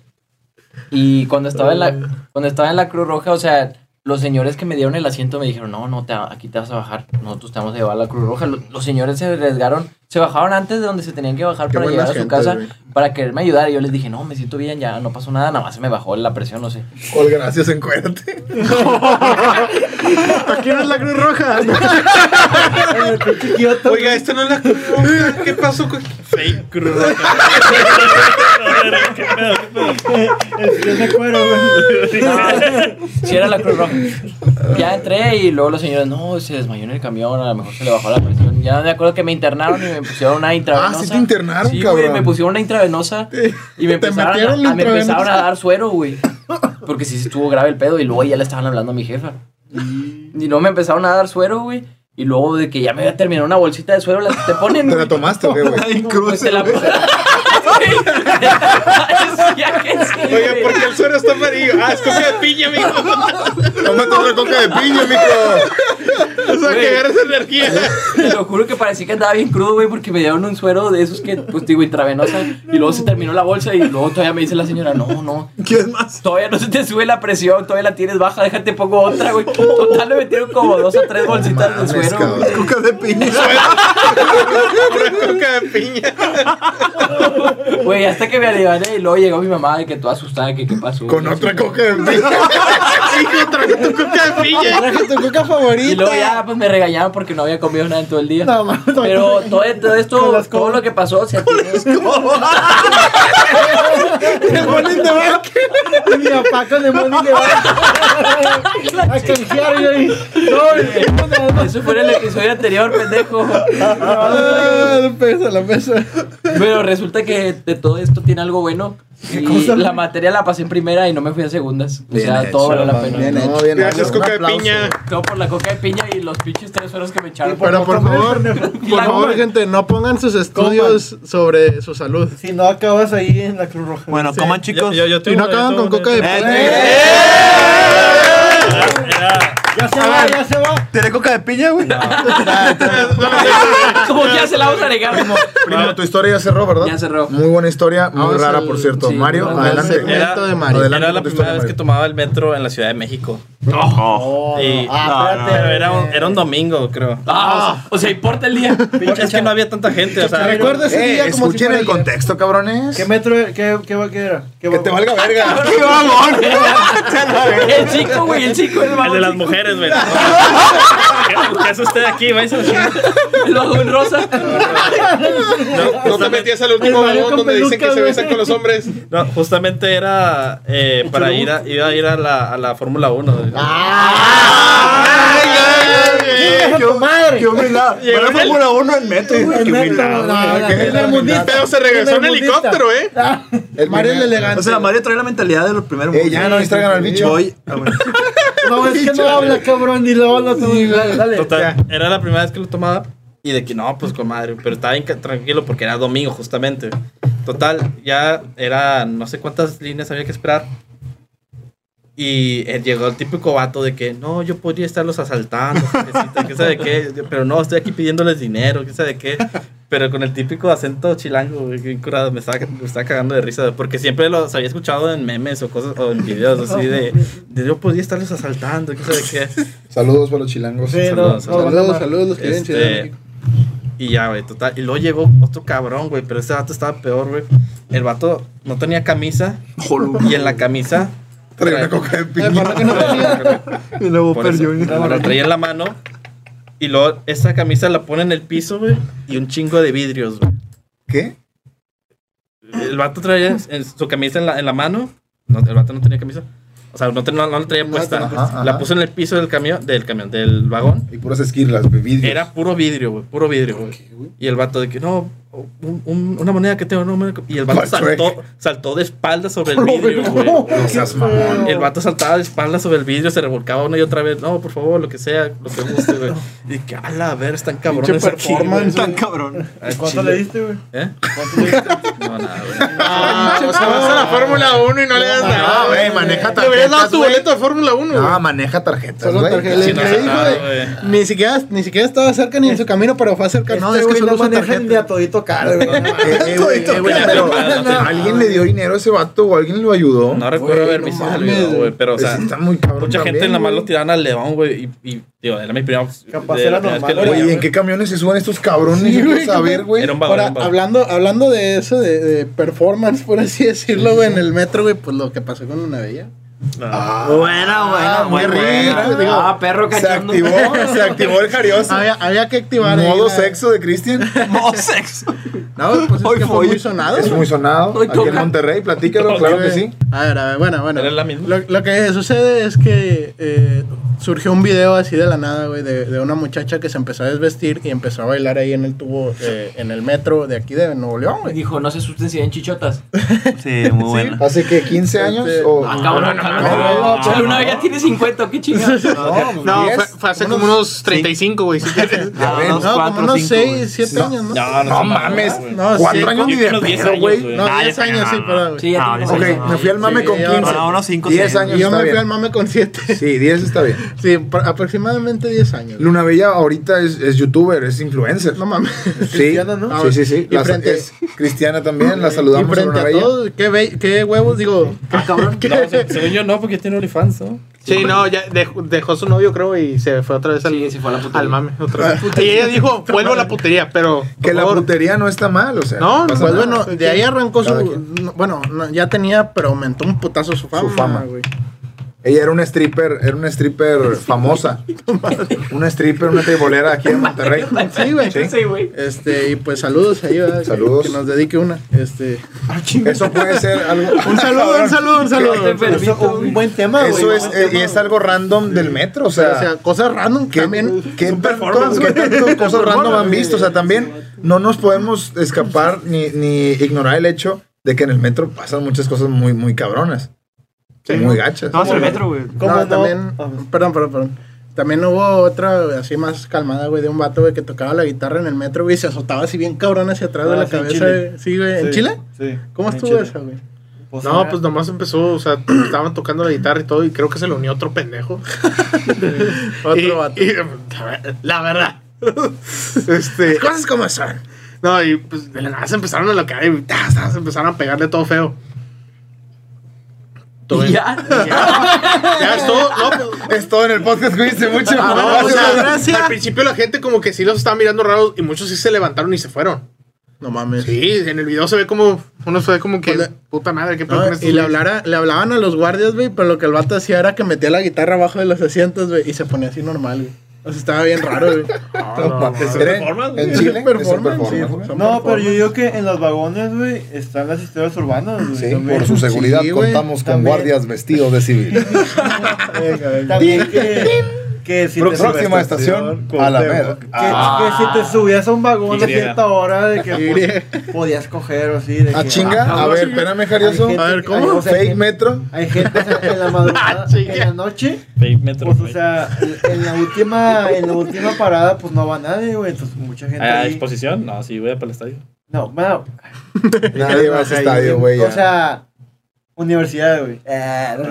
Y cuando estaba en la, cuando estaba en la Cruz Roja, o sea, los señores que me dieron el asiento me dijeron, no, no, te, aquí te vas a bajar. Nosotros te vamos a llevar a la Cruz Roja. Los, los señores se arriesgaron, se bajaron antes de donde se tenían que bajar Qué para llegar a su casa güey. para quererme ayudar. Y yo les dije, no, me siento bien, ya no pasó nada, nada más se me bajó la presión, no sé. Col, gracias, encuérdate. Aquí no es la Cruz Roja. Oiga, esto no es la Cruz Roja. ¿Qué pasó con Fake cruz. Güey. Sí, era la Cruz Roja. Ya entré y luego los señores, no, se desmayó en el camión, a lo mejor se le bajó la presión. Ya me acuerdo que me internaron y me pusieron una intravenosa. Ah, sí te internaron, Sí, cabrón. güey, me pusieron una intravenosa y me empezaron, a, metieron la a- me empezaron a intravenosa. dar suero, güey. Porque sí estuvo grave el pedo y luego ya le estaban hablando a mi jefa. Y luego me empezaron a dar suero, güey. Y luego de que ya me había terminado una bolsita de suero, la te ponen. ¿Te la tomaste o qué, güey? Pues te la Decía que sí, Oiga, güey. ¿por qué el suero está amarillo? Ah, es coca de piña, amigo. Tómate otra coca de piña, mijo. O sea, que agarras energía. Te lo juro que parecía que andaba bien crudo, güey, porque me dieron un suero de esos que, pues digo, intravenosa. Y luego se terminó la bolsa y luego todavía me dice la señora, no, no. ¿Quieres más? Todavía no se te sube la presión, todavía la tienes baja, déjate pongo otra, güey. Total, me metieron como dos o tres bolsitas de Mames, suero, güey. Coca de piña. Pura coca de piña. Güey, hasta que me aliviané y luego llegó mi mamá de que tú asustada, que qué pasó. Con otra coca de piña. Hijo, traje tu coca de piña. Traje tu coca favorita. Luego ya, pues me regañaban porque no había comido nada en todo el día. No, mames, no, Pero todo, esto, todo lo que pasó, o sea, tiene- El morning de. Y mi papá con el money de vaca. A canjear y ahí. No, eso fue en el episodio anterior, pendejo. Ah, no pegues a la mesa. Pero resulta que de todo esto tiene algo bueno. Y cosa? la materia la pasé en primera y no me fui a segundas. O sea, hecho, todo valió la pena. bien No, hecho. bien Gracias, coca de piña. Todo por la coca de piña y los pinches tres sueros que me echaron. Pero por favor, por favor, gente, no pongan sus estudios sobre su salud. Si no acabas ahí en la Cruz Roja. Bueno, Sí. coman chicos. Yo, yo, yo Y no acaban con coca de Eh, piña. Era- era- Ya se va, ya se va. ¿Tiene coca de piña, güey? Como que ya se la vamos a negar. Primero, tu historia ya cerró, ¿verdad? Ya cerró. Muy buena historia, muy Vamos rara, al- por cierto. sí, Mario, adelante. segmento de Mario. Adelante Era la primera vez que tomaba el metro en la Ciudad de México. Oh, Y- ah, espérate. era un, era un domingo, creo. Ah, o sea, importa el día. Es que no había tanta gente, o sea. Recuerda ese Eh, día como si escuchen fuera el ayer. contexto, cabrones. ¿Qué metro era? ¿Qué, qué, qué era? ¿Qué Que te valga verga. El chico, güey, el chico, el El vagón de las chico, mujeres, güey. ¿Qué, ¿Qué hace usted aquí? Váyase a chingada. El vagón rosa. No te metías al último vagón donde dicen que peluca, se besan con los hombres. No, justamente era eh, para ir a, iba a ir a la, a la Fórmula 1. güey. ¡Chingas a tu madre! Qué humildad. Llegó en Fórmula 1 en metro. Qué humildad. Pero se regresó en helicóptero, ¿eh? El Mario el primer- elegante. O sea, Mario trae la mentalidad de los primeros. Eh, ya no distraigan al bicho. Ah, bueno. No, es que no habla, cabrón, ni lo habla todo. Dale, dale. Total, era la primera vez que lo tomaba. Y de que no, pues con madre. Pero estaba bien tranquilo porque era domingo, justamente. Total, ya era no sé cuántas líneas había que esperar. Y eh, llegó el típico vato de que no, yo podría estarlos asaltando, que sabe qué, pero no, estoy aquí pidiéndoles dinero, que sabe qué. Pero con el típico acento chilango, curado, me estaba, me estaba cagando de risa, porque siempre los había escuchado en memes o cosas, o en videos así de, de yo podría estarlos asaltando, que sabe qué. Saludos para los chilangos. Sí, no, Saludos, no, Saludos, no, saludos los que viven Este, y ya, güey, total. Y luego llegó otro cabrón, güey, pero ese vato estaba peor, güey. El vato no tenía camisa. y en la camisa. Trae una coca de Eh, piña. para que no tenía. Y luego por eso, perdió. lo traía en la mano. Y luego esa camisa la pone en el piso, güey. Y un chingo de vidrios, güey. ¿Qué? El vato traía en su camisa en la, en la mano. No, el vato no tenía camisa. O sea, no, no, no la traía No, puesta. ajá, ajá. La puso en el piso del camión, del camión, del vagón. Y puras esquirlas, güey, vidrios. Era puro vidrio, güey, puro vidrio, güey. Y el vato de que, no, un- un- una moneda que tengo, que-". Y el vato ¿Cuál saltó, saltó de espaldas sobre el vidrio, güey. No seas mamón. El vato saltaba de espaldas sobre el vidrio, se revolcaba una y otra vez. No, por favor, lo que sea, lo que guste, güey. Y que, a la ver, están cabrones Pinche aquí, güey". performance, Tan cabrón. ¿Cuánto le diste, güey? ¿Eh? ¿Cuánto le diste? No, nada, güey. Ah, o sea, vas a la Fórmula 1 y no le das nada. No, güey, maneja Le hubieras dado tarjetas, tu boleto de Fórmula 1. No, maneja tarjetas, Solo güey. tarjeta. Sí, Le no le hace dijo, nada, güey, güey. Ni siquiera, ni siquiera estaba cerca ni en su camino, pero fue cerca. No, Este es que no manejan de a tarjeta. todito caro, güey. Eh, eh, güey, eh, güey, pero ¿alguien le dio dinero a ese vato o alguien lo ayudó? No recuerdo haber no visto ese video, güey. Pero, o Pues sea, está muy cabrón mucha gente nada más güey. lo tiraban al león, güey. Y, y, digo, era mi primera. Capaz de era la primera vez normal, güey. ¿en qué camiones se suben estos cabrones? Saber, güey. Era un vagón, Ahora, era un vagón. hablando, hablando de eso, de, de performance, por así decirlo, güey, en el metro, güey, pues lo que pasó con una bella. Ah, Buena, buena, muy muy rico, buena. digo, Ah, perro Se cachondo. activó, se activó el jarioso. Había, había que activar. Modo la- sexo de Cristian. Modo sexo. No, pues es Hoy que fue fue. muy sonado. Es muy sonado. Hoy Aquí en. Monterrey, platícalo, claro que sí. A ver, a ver, bueno, bueno. Era la misma. Lo, lo que sucede es que eh, surgió un video así de la nada, güey, de, de una muchacha que se empezó a desvestir y empezó a bailar ahí en el tubo, eh, en el metro de aquí de Nuevo León, Y güey. dijo, no se asusten si ven chichotas. Sí, muy buena. ¿Hace que 15 años? Este, o... Ah, cabrón, cálmate. La luna ya tiene 50, qué chingados. No, No, 10, fue, fue hace como unos 35, güey. quieres. Ah, ven, unos No, como unos cinco, 6, güey. 7 No. años, ¿no? No, No mames. No, Cuatro sí, años ni de unos 10 pedo, años, güey. No, Ah, 10 ya años, sí, no, perdón. Sí, ya No, Ok, sé. 50. me fui al mame Sí, con ya, 15. no, unos cinco, 10 seis. años Y yo está me fui bien. al mame con 7. Sí, 10 está bien. Sí, aproximadamente 10 años. Luna Bella ahorita es, youtuber, es influencer. No mames. Sí, Cristiana, ¿no? sí, sí, sí. Y es cristiana también, la Y saludamos a frente a todos, ¿qué, huevos, digo. Ah, cabrón. No, se- según no, porque tiene OnlyFans, ¿no? Sí, no, ya dejó, dejó su novio, creo, y se fue otra vez al, Sí, se fue a la putería. al mame. Otra vez. Y ella dijo, vuelvo a la putería, pero. Que la putería no está mal, o sea. No, pasa Pues bueno, de ahí arrancó Cada su. quien. no, bueno, no, ya tenía, pero aumentó un putazo su fama. fama. güey. Ella era una stripper, era una stripper famosa. una stripper, una teibolera aquí en Monterrey. Sí, güey. Sí, güey. Este, y pues saludos ahí, ¿verdad? Que- Saludos. Que, nos dedique una. Este. Eso puede ser algo. Un saludo, un saludo, un saludo. Eso, un buen tema, güey. Eso es, Buen eh, tema. es algo random del metro, o O sea, cosas random ¿Qué, también. qué tanto, qué cosas random han visto? O sea, también no nos podemos escapar ni, ni ignorar el hecho de que en el metro pasan muchas cosas muy, muy cabronas. Muy gachas. Vamos al metro, güey. ¿Cómo No, no? también. Ah, Perdón, perdón, perdón. También hubo otra así más calmada, güey, de un vato, güey, que tocaba la guitarra en el metro, güey, y se azotaba así bien cabrón hacia atrás de Ah, la sí, cabeza. Chile. Sí, güey. ¿En sí, Chile? Sí. ¿Cómo estuvo Chile. eso, güey? Pues, No, pues nomás empezó, o sea, estaban tocando la guitarra y todo, y creo que se le unió otro pendejo. Otro Y- vato. y, la verdad. este. Cosas como son. No, y pues de la nada se empezaron a locar y tas, tas, empezaron a pegarle todo feo. Todo Y bien. ya. Ya es todo. No, pues, Es todo en el podcast, cuídense mucho. Ah, no, o Gracias. al principio la gente como que sí los estaba mirando raros y muchos sí se levantaron y se fueron. No mames. Sí, en el video se ve como, uno se ve como que, Pues puta madre, qué No, pedo y le, hablara, le hablaban a los guardias, güey, pero lo que el vato hacía era que metía la guitarra abajo de los asientos, güey, y se ponía así normal, güey. O sea, estaba bien raro, güey. Ah, no, no, no. ¿Era performance, En. Chile. es Performance, sí, No, pero yo digo que en los vagones, güey, están las historias urbanas, güey. Sí, también. por su seguridad Sí, contamos con también. guardias vestidos de civil. Venga, venga. También que, que si te Próxima estación, Alameda. Que, Ah. que si te subías a un vagón a Y. cierta hora de que pues, podías coger o así. De Ah, que, chinga. ah, A ver, espérame, Jarioso. Hay A ver, ¿cómo? hay- o sea, hay Fake gente- metro. Hay gente o sea, en la madrugada, en la noche, Fake metro. pues o sea, en la última, en la última parada, pues no va nadie, güey. Entonces mucha gente ¿A ahí. exposición? No, sí, voy a para el estadio. No, bueno, Nadie va a ese estadio, güey. o sea, universidad, güey. Ah, no.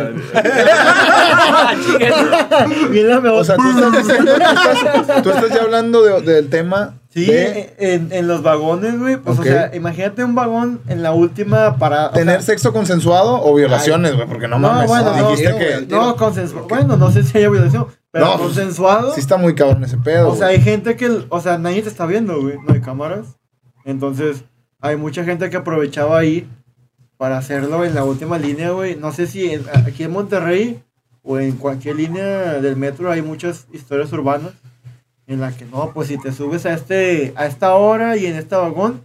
Mira, me O sea, tú estás diciendo, tú estás, tú estás ya hablando de- del tema Sí, de en, en los vagones, güey. Pues, Ok. o sea, imagínate un vagón en la última parada. tener sea, sexo consensuado o violaciones, güey, porque no No, mames. bueno, no, dijiste tiro, que No, consensuado. Bueno, no sé si haya violación, pero No, consensuado. sí está muy cabrón ese pedo. o sea, hay gente que, o sea, nadie te está viendo, güey. No hay cámaras. Entonces, hay mucha gente que aprovechaba ahí para hacerlo en la última línea, güey. No sé si en- aquí en Monterrey o en cualquier línea del metro hay muchas historias urbanas en la que no, pues si te subes a este a esta hora y en este vagón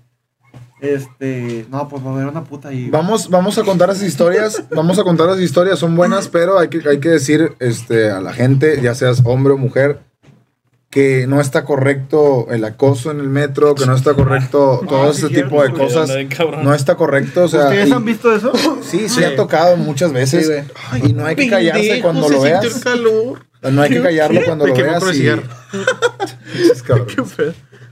este, no, pues va a haber una puta ahí. Vamos, vamos a contar esas historias, vamos a contar las historias, son buenas, pero hay que, hay que decir este, a la gente, ya seas hombre o mujer, que no está correcto el acoso en el metro, que no está correcto todo ese cierto, tipo de cosas. No está correcto, o sea, ¿Ustedes y- han visto eso? sí, sí ha tocado muchas veces Sí, y no hay que callarse Pendejo, cuando lo veas. calor. No hay que callarlo cuando lo veas y... Es cabrón.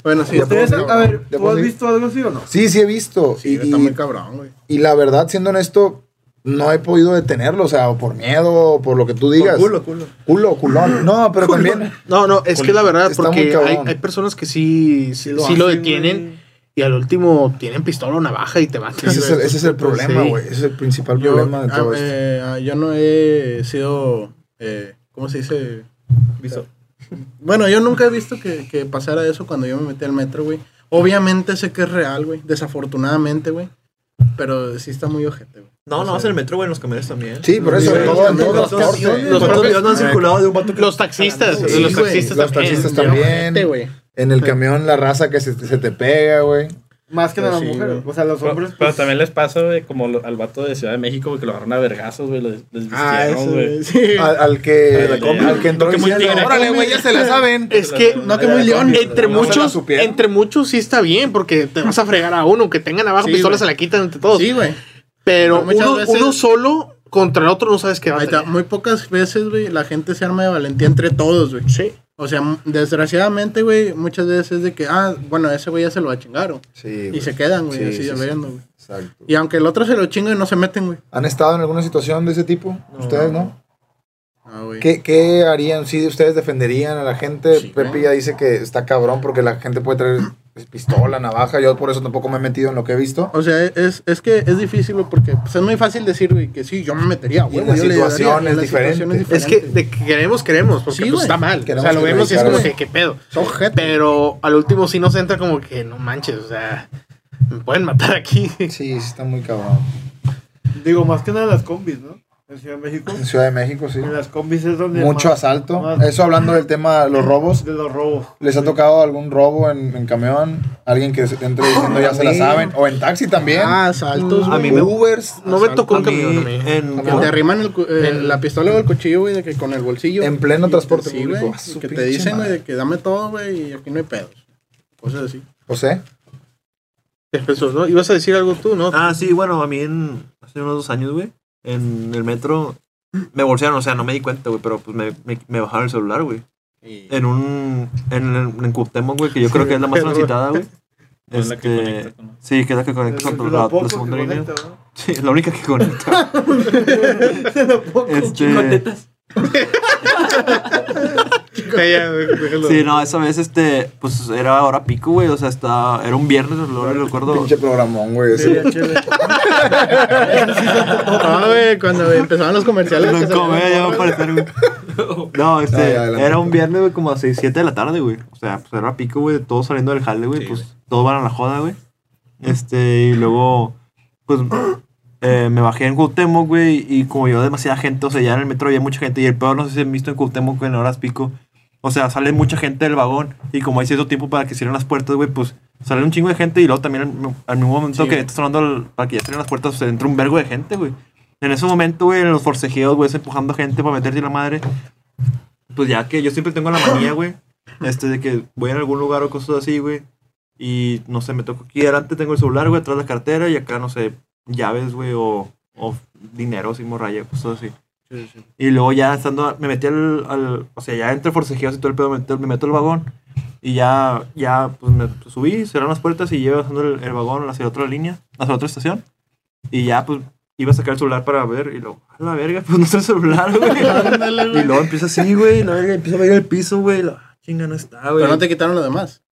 Bueno, sí, ¿Ustedes, ya a ver, ¿tú has puedo visto algo así o no? Sí, sí he visto. Sí, y, está muy cabrón, güey. y la verdad, siendo honesto, no he podido detenerlo, o sea, o por miedo, o por lo que tú digas. Culo, culo. Culo, culón. No, pero también... No, no, es que la verdad, Está porque hay, hay personas que sí, sí, sí lo, detienen güey. y al último tienen pistola o navaja y te matan. Ese es el, ese es el problema, Sí. güey. Ese es el principal Yo, problema de ah, todo esto. eh, ah, yo no he sido, eh, ¿cómo se dice? Visto. Bueno, yo nunca he visto que, que pasara eso cuando yo me metí al metro, güey. Obviamente sé que es real, güey. Desafortunadamente, güey. Pero sí está muy ojete, güey. No, no, en el metro, güey, en los camiones también. Sí, por eso, los camiones, no han circulado de un vato que... Los taxistas, los taxistas los también. taxistas también. En el camión, la raza que se, te pega, güey. Más que nada las mujeres. O sea, los hombres. pero pues, también les pasa, güey, como al vato de Ciudad de México, güey, que lo agarraron a vergazos, güey, lo des- Ah, desvistieron, eso, güey. Al, que, Al que entró órale, güey, ya se la saben. Es que No, que muy león. entre muchos, entre muchos sí está bien, porque te vas a fregar a uno, que tengan abajo Sí, pistola güey. se la quitan entre todos. Sí, güey. Pero uno, veces- uno solo contra el otro no sabes qué va a. Muy pocas veces, güey, la gente se arma de valentía entre todos, güey. Sí. O sea, desgraciadamente, güey, muchas veces es de que, ah, bueno, ese güey ya se lo va chingaron. Sí, Y güey. se quedan, güey, Sí, así sí, güey. Exacto. Y aunque el otro se lo chinga y no se meten, güey. ¿Han estado en alguna situación de ese tipo? ¿Ustedes no? Ah, güey. ¿Qué, ¿Qué harían? ¿Sí ustedes defenderían a la gente? Sí, Pepe güey. ya dice que está cabrón porque la gente puede traer pistola, navaja. Yo por eso tampoco me he metido en lo que he visto. O sea, es, es que es difícil, güey, porque pues, es muy fácil decir, güey, que sí, yo me metería, güey. la yo le situación es la diferente. situación Es que de que queremos, queremos, porque Sí, pues, está mal. Queremos o sea, lo que vemos y es como que, ¿qué pedo? Es ojete. Pero al último sí nos entra como que no manches, o sea, me pueden matar aquí. Sí, sí está muy cabrón. Digo, más que nada las combis, ¿no? En Ciudad de México. En Ciudad de México, sí. En las combis es donde. Mucho más- asalto. más- Eso hablando del tema de los robos. De los robos. ¿Les ha tocado algún robo en, en camión? ¿Alguien que se- entre diciendo ya se la saben? ¿O en taxi también? Ah, saltos, A güey. mí me- Ubers. No me tocó un camión. mí. en- Que te arriman el, eh, la pistola o el cuchillo, güey, de que con el bolsillo. En pleno transporte sí, público. güey, A su y que te dicen, güey, de que dame todo, güey, y aquí no hay pedos. Cosas así. José. Empezó, ¿no? Ibas a decir algo tú, ¿no? Ah, sí, bueno, a mí en, hace unos dos años, güey, en el metro me bolsearon, o sea, no me di cuenta, güey, pero pues me, me, me bajaron el celular, güey. En un, en, en Cuauhtémoc, güey, que yo creo que es la más transitada, güey. Es la que Este, conecta con- sí, que es la que conecta con la, segunda línea. Sí, es la única que conecta. este. sí, no, esa vez, este, pues era hora pico, güey, o sea, está, era un viernes, no recuerdo. Pinche programón, güey. Sí, chévere. Ah, güey, cuando empezaban los comerciales. No, ya va a aparecer, güey. No, este, era un viernes, güey, como a 6, 7 de la tarde, güey. O sea, pues era pico, güey, todos saliendo del jale, güey, Sí, pues todos van a la joda, güey. Este, y luego, pues, eh, me bajé en Cuauhtémoc, güey, y como yo demasiada gente, o sea, ya en el metro había mucha gente, y el peor, no sé si han visto en Cuauhtémoc, en horas pico, o sea, sale mucha gente del vagón, y como hay cierto tiempo para que cierren las puertas, güey, pues, sale un chingo de gente, y luego también al, al mismo momento Sí, que está sonando para que ya cierren las puertas, o sea, entra un vergo de gente, güey. En ese momento, güey, en los forcejeos, güey, empujando gente para meterte la madre. Pues ya que yo siempre tengo la manía, güey, este, de que voy a algún lugar o cosas así, güey. Y no sé, me toco aquí adelante, tengo el celular, güey, atrás la cartera y acá, no sé, llaves, güey, o, o dinero, así, morralla, cosas así. Y luego ya estando, me metí al, al- o sea, ya entre forcejeos y todo el pedo, me meto, me meto al vagón. Y ya, ya, pues me subí, cerraron las puertas y llevo bajando el, el vagón hacia otra línea, hacia otra estación. Y ya, pues, iba a sacar el celular para ver y luego, a la verga, pues no está el celular, güey. y luego empieza así, güey, la verga, empieza a ver el piso, güey. la- Chinga, no está, güey. Pero no te quitaron lo demás.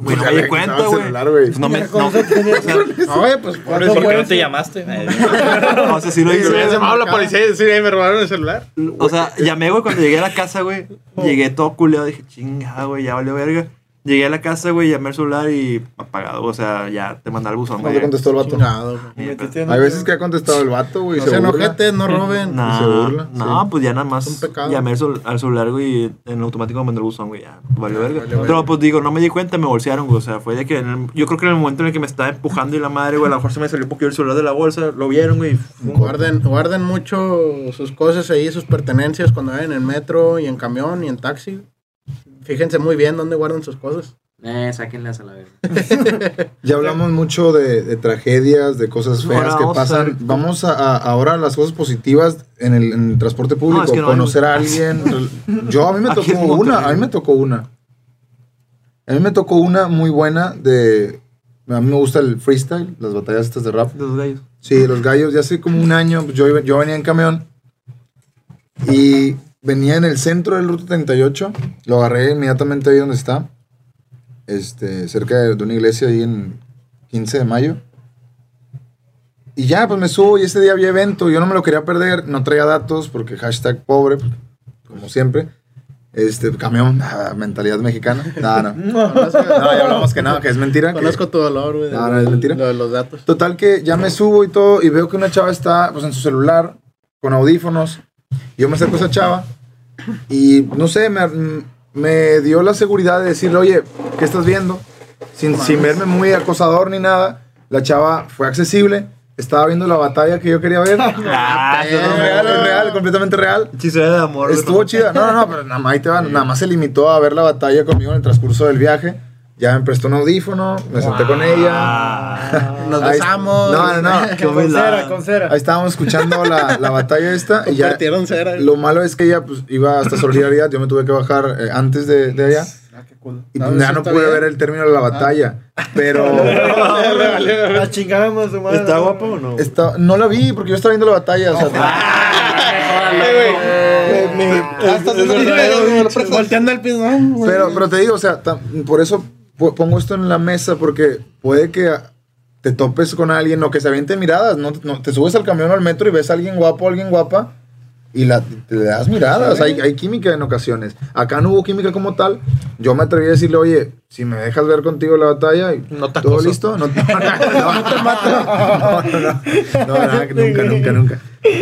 Güey, no Ya me di cuenta, güey. Pues no me. No, güey, pues por eso, ¿Por qué no te llamaste? No, o sea, sí lo hice. se llamado a la policía y decir, "Ey, me robaron el celular. O sea, llamé, güey, cuando llegué a la casa, güey. Llegué todo culeado. Dije, chinga, güey, ya valió verga. Llegué a la casa, güey, llamé el celular y apagado. O sea, ya te mandaba el buzón, No güey. te contestó el vato. Chingado, güey. Hay veces que ha contestado el vato, güey. No se ojetes, no roben. No, se burla, no, sí. pues ya nada más Es un pecado. llamé al, cel- al celular, güey, y en automático me mandó el buzón, güey, ya, valió verga. valió Pero pues digo, no me di cuenta, me bolsearon, güey, o sea, fue de que en el- yo creo que en el momento en el que me estaba empujando y la madre, güey, a lo mejor se me salió un poquito el celular de la bolsa, lo vieron, güey, Guarden, guarden mucho sus cosas ahí, sus pertenencias cuando vayan en metro y en camión y en taxi. Fíjense muy bien dónde guardan sus cosas. Eh, sáquenlas a la verga. Ya hablamos mucho de, de tragedias, de cosas feas Ahora que vamos a pasan. ver- Vamos a, a- ahora a las cosas positivas en el, en el transporte público. es que no hay conocer a alguien. Yo a mí me tocó una, a mí me tocó una. A mí me tocó una muy buena de... A mí me gusta el freestyle, las batallas estas de rap. Los gallos. Sí, los gallos, ya hace como un año, yo, iba- yo venía en camión y venía en el centro del Ruta 38, lo agarré inmediatamente ahí donde está, este, cerca de, de una iglesia ahí en 15 de mayo. Y ya, pues me subo y ese día había evento, yo no me lo quería perder, no traía datos porque hashtag pobre, como siempre. Este, camión, ah, mentalidad mexicana. No, no. No, ya hablamos que no, que es mentira. que- Conozco tu dolor, güey. No, no, es mentira. Lo de los datos. Total que ya me subo y todo y veo que una chava está pues en su celular con audífonos. Yo me acerco a esa chava y no sé, me, me dio la seguridad de decirle, oye, ¿qué estás viendo? Sin, sin verme muy acosador ni nada. La chava fue accesible, estaba viendo la batalla que yo quería ver. Ah, Es real, es real, completamente real. Chiste de amor. Estuvo chida. No, no, no, pero nada más, ahí te va, nada más se limitó a ver la batalla conmigo en el transcurso del viaje. Ya me prestó un audífono, me senté con ella. Ah, Nos Ahí- besamos. No, no, no. qué Con cera, con cera. Ahí estábamos escuchando la, la batalla esta y ya cera. lo malo es que ella pues iba hasta solidaridad, yo me tuve que bajar eh, antes de, de allá Ah, qué culo. y No, pues, ya no pude bien. ver el término de la batalla, pero La chingamos, su madre. ¿Está guapo o no? está- no la vi porque yo estaba viendo la batalla, o sea, Volteando al piso. ¿no? güey. pero, pero te digo, o sea, tam- por eso pongo esto en la mesa porque puede que te topes con alguien o que se aviente miradas, no, no- te subes al camión o al metro y ves a alguien guapo o alguien guapa y la, te le das miradas, hay, hay química en ocasiones. Acá no hubo química como tal. Yo me atreví a decirle, oye, si me dejas ver contigo la batalla, y No ¿todo listo? No, no, no, te mato. No, no, no. Nunca, nunca, nunca.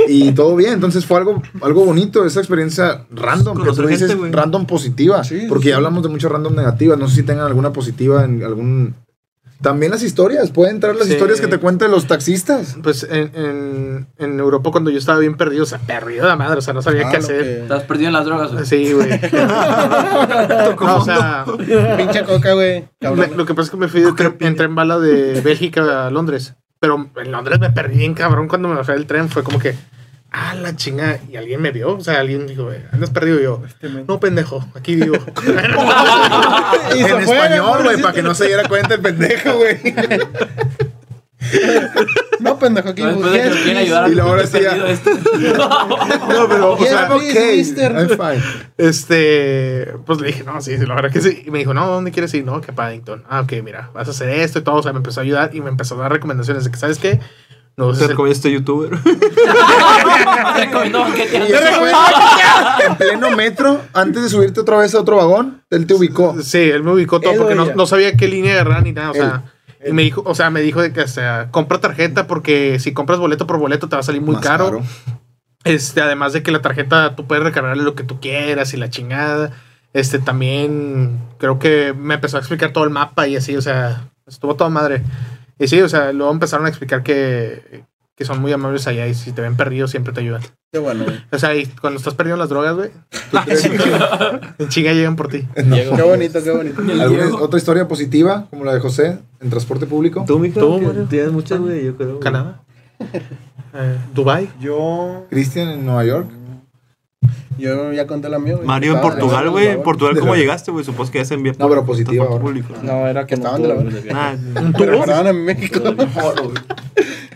Y todo bien, entonces fue algo, algo bonito, esa experiencia random, que tú dices gente, random positiva, Sí, porque sí. ya hablamos de muchas random negativas, no sé si tengan alguna positiva en algún... También las historias, pueden entrar las Sí. historias que te cuentan los taxistas. Pues en, en, en Europa cuando yo estaba bien perdido, o sea, perdido de madre, o sea, no sabía Ah, qué hacer. que- Estás perdido en las drogas, güey. Sí, güey. No, o sea, Pinche coca, güey. lo que pasa es que me fui, de, entré en bala de Bélgica a Londres. Pero en Londres me perdí bien cabrón cuando me bajé del tren. Fue como que, ah, la chinga. Y alguien me vio. O sea, alguien dijo, "Eh, andas perdido. Y yo, no, pendejo, aquí vivo. En español, güey, para que no se diera cuenta el pendejo, güey. No, pendejo, aquí No, que ayudar a Y luego ahora sí ya- este. No, pero, o Yeah, sea, please, ok, mister. I'm fine. Este, pues le dije, no, sí, sí, la verdad que sí. Y me dijo, no, ¿dónde quieres ir? No, que a Paddington. Ah, ok, mira, vas a hacer esto y todo. O sea, me empezó a ayudar y me empezó a dar recomendaciones de que, ¿sabes qué? No el- recomiendo este youtuber. Recomendó en pleno metro, antes de subirte otra vez a otro vagón, él te ubicó. Sí, él me ubicó todo porque no, no sabía qué línea agarrar ni nada. O sea, y me dijo, o sea, me dijo de que, o sea, compra tarjeta porque si compras boleto por boleto te va a salir muy Más caro. Este, además de que la tarjeta tú puedes recargarle lo que tú quieras y la chingada. Este, también creo que me empezó a explicar todo el mapa y así, o sea, estuvo toda madre. Y sí, o sea, luego empezaron a explicar que, que son muy amables allá y si te ven perdido siempre te ayudan. Qué bueno, güey. O sea, y cuando estás perdido en las drogas, güey, en chinga llegan por ti. Qué bonito, qué bonito. ¿Alguna otra historia positiva, como la de José, en transporte público? Tú, mijo, Tú, tienes muchas, güey, yo creo. güey. Canadá. Eh, Dubai. Yo. Cristian en Nueva York. Yo ya conté la mía, güey. Mario en Portugal, güey. En Portugal, ¿cómo llegaste, güey? Supongo que ya se envió. No, pero positiva ahora. público. No, era que estaban de la verga. de viaje. Nah, Pero perdón, en México.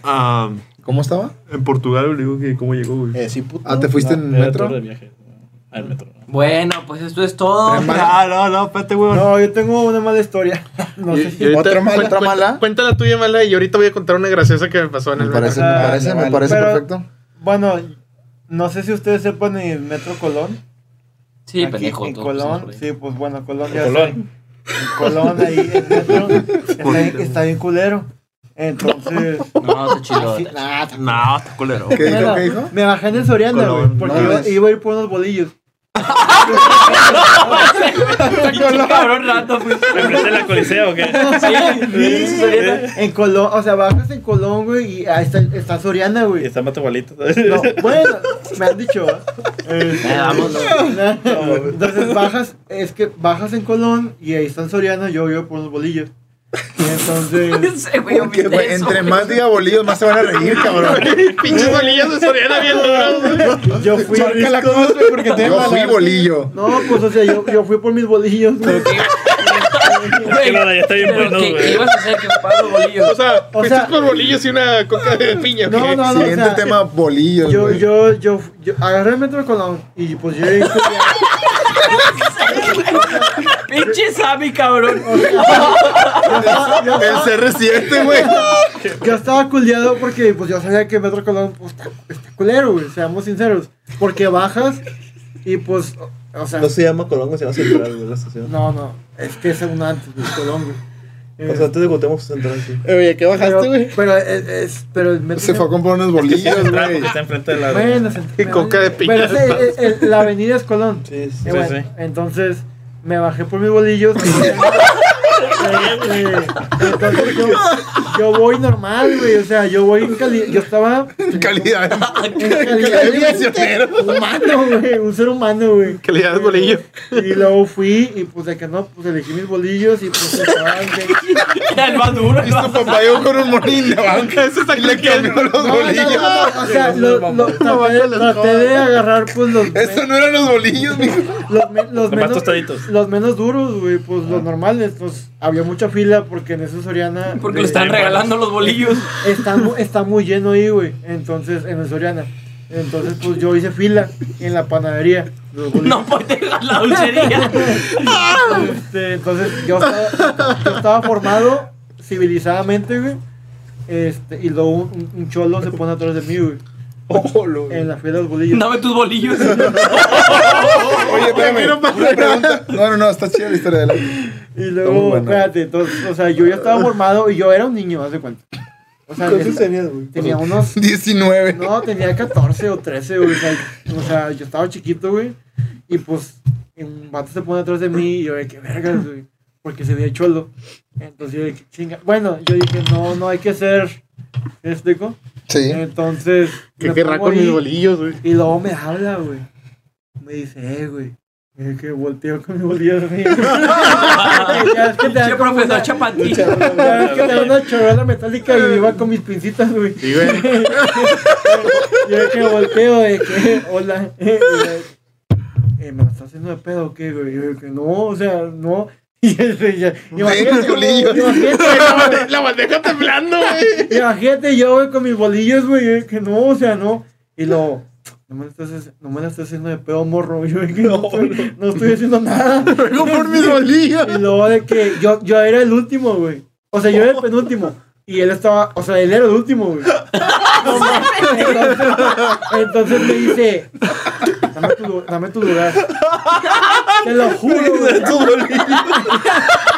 ah, ¿Cómo estaba? en Portugal, le digo que cómo llegó, güey. Eh, sí, puto. Ah, ¿te fuiste No, en metro? de viaje. Ah, el metro. Bueno, pues esto es todo. Ah, no, no, espérate, güey. No, yo tengo una mala historia. No sé si. Otra mala. ¿Otra mala? Cuenta la tuya mala y ahorita voy a contar una graciosa que me pasó en Me el parece, metro. me Ah, parece, me vale. parece Pero- perfecto. Bueno, no sé si ustedes sepan el Metro Colón. Sí, Aquí pendejo. En Colón, sí, pues bueno, Colón ya Colón. En Colón, ahí el metro está bien culero. Entonces. No, está chido. nah, No, está culero. ¿Qué ¿Qué dijo? Me bajé en el Soriana, güey, porque No, iba, iba a ir por unos bolillos. Cabrón rato, pues. ¿Enfrente la Coliseo o qué? Sí, sí. En Colón, o sea, bajas en Colón, güey, y ahí está, está Soriana, Y güey. está Matagualito. No, bueno, me han dicho. Eh, Eh, vámonos. Entonces bajas, es que bajas en Colón y ahí está en Soriana, yo vivo por los bolillos. Y entonces, Ese güey, Porque, omite güey, eso, entre más diga bolillos, más se van a reír, cabrón. Pinches bolillas de Soriana bien duros, güey. yo fui. La güey, porque te Yo fui bolillo. No, pues o sea, yo, yo fui por mis bolillos, güey. Güey, de allá está bien bueno, ¿qué- güey. ¿Qué ibas a hacer? Que para los bolillos. O sea, O fuiste sea- por bolillos y una coca de piña. ¿o No, no, no. Siguiente o sea, tema, bolillos. Yo, güey. yo, yo, yo agarré el metro de Colón y pues yo Pinche Sammy, cabrón. El CR7, güey. Yo estaba culiado porque pues yo sabía que Metro Colón pues, está, está culero, güey, seamos sinceros. Porque bajas y pues, o sea, No se llama Colón, se llama Central, güey, la estación. no, no, es que es un antes de Colón, güey. O sea, antes de Cuauhtémoc Central, sí. Oye, ¿qué bajaste, güey? pero es, es- pero el metro Se fue a comprar unos bolillos, Central, güey. está enfrente de la. Bueno, se- Y coca de piña. Pero el- la avenida es Colón. Sí, sí. Eh, bueno, sí. Entonces me bajé por mis bolillos. Entonces yo, yo voy normal, güey. O sea, yo voy en calidad. Yo estaba Calidad. en calidad de humano, güey. Un ser humano, güey. Calidad de bolillo. Y luego fui y pues de que no, pues elegí mis bolillos y pues estaban de- Era el más duro. Y su papá llegó con un morín de banca. Eso está le cambió los bolillos. no, no, o sea, lo, lo- traté, de- traté de agarrar pues los, Eso no eran los bolillos, mijo. los, me- los Los más menos los menos duros, güey, pues los normales, pues había mucha fila porque en ese Soriana Porque de- le están regalando los bolillos. está, está muy lleno ahí, güey. Entonces, en el Soriana. Entonces, pues yo hice fila en la panadería. No dejar la dulcería. Este, entonces, yo estaba, yo estaba formado civilizadamente, güey. Este, y luego un- un cholo se pone atrás de mí, güey. En la fila de los bolillos. Dame tus bolillos. Oye, espérame. Una pregunta. No, no, no, está chida la historia de la. Y luego, bueno. espérate, entonces, o sea, yo ya estaba formado y yo era un niño, haz de cuenta. O sea, ¿Cuántos tenías, güey? tenía unos 19. No, tenía 14 o 13, güey. O sea, o sea, yo estaba chiquito, güey. Y pues, un vato se pone atrás de mí y yo de que vergas, güey. Porque se veía cholo. Entonces yo dije, chinga. Bueno, yo dije, no, no hay que ser. ¿Me explico? Sí. Entonces. ¿Qué querrá con mis bolillos, güey? Y luego me habla, güey. Me dice, eh, güey. Es que volteo con mis bolillos así. ya es que te dan como profesor una- Chapatín. ya es que te dan una chorrera metálica y iba con mis pincitas, güey. Sí, güey. Yo de que volteo de que, hola. Eh, ¿Me lo estás haciendo de pedo o qué, güey? Yo que no, o sea, no. Los bolillos. Imagínate, La bandeja temblando, güey. imagínate yo, güey, con mis bolillos, güey. de que no, o sea, no. Y lo. No me, la estás, no me la estás haciendo de pedo, morro. Yo que no, estoy, no estoy haciendo nada. Por mis bolillos. Y luego de que yo, yo era el último, güey. O sea, yo era el penúltimo. Y él estaba, o sea, él era el último, güey. entonces, entonces me dice, dame tu, lu- dame tu lugar. Te lo juro, güey.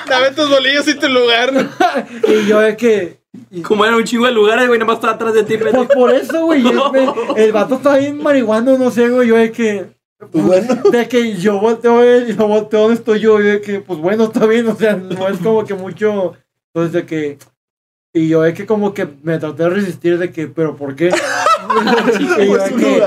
Dame tus bolillos y tu lugar. Y yo de que, Como eran un chingo de lugares, güey, nomás estaba atrás de ti, pues por eso, güey. El vato estaba bien marihuano, no sé, güey. Yo de que, de que yo volteo él y yo volteo donde estoy yo. Y de que, pues bueno, está bien, o sea, no es como que mucho. Entonces, de que. Y yo de que como que me traté de resistir de que, pero ¿por qué? Y yo de que,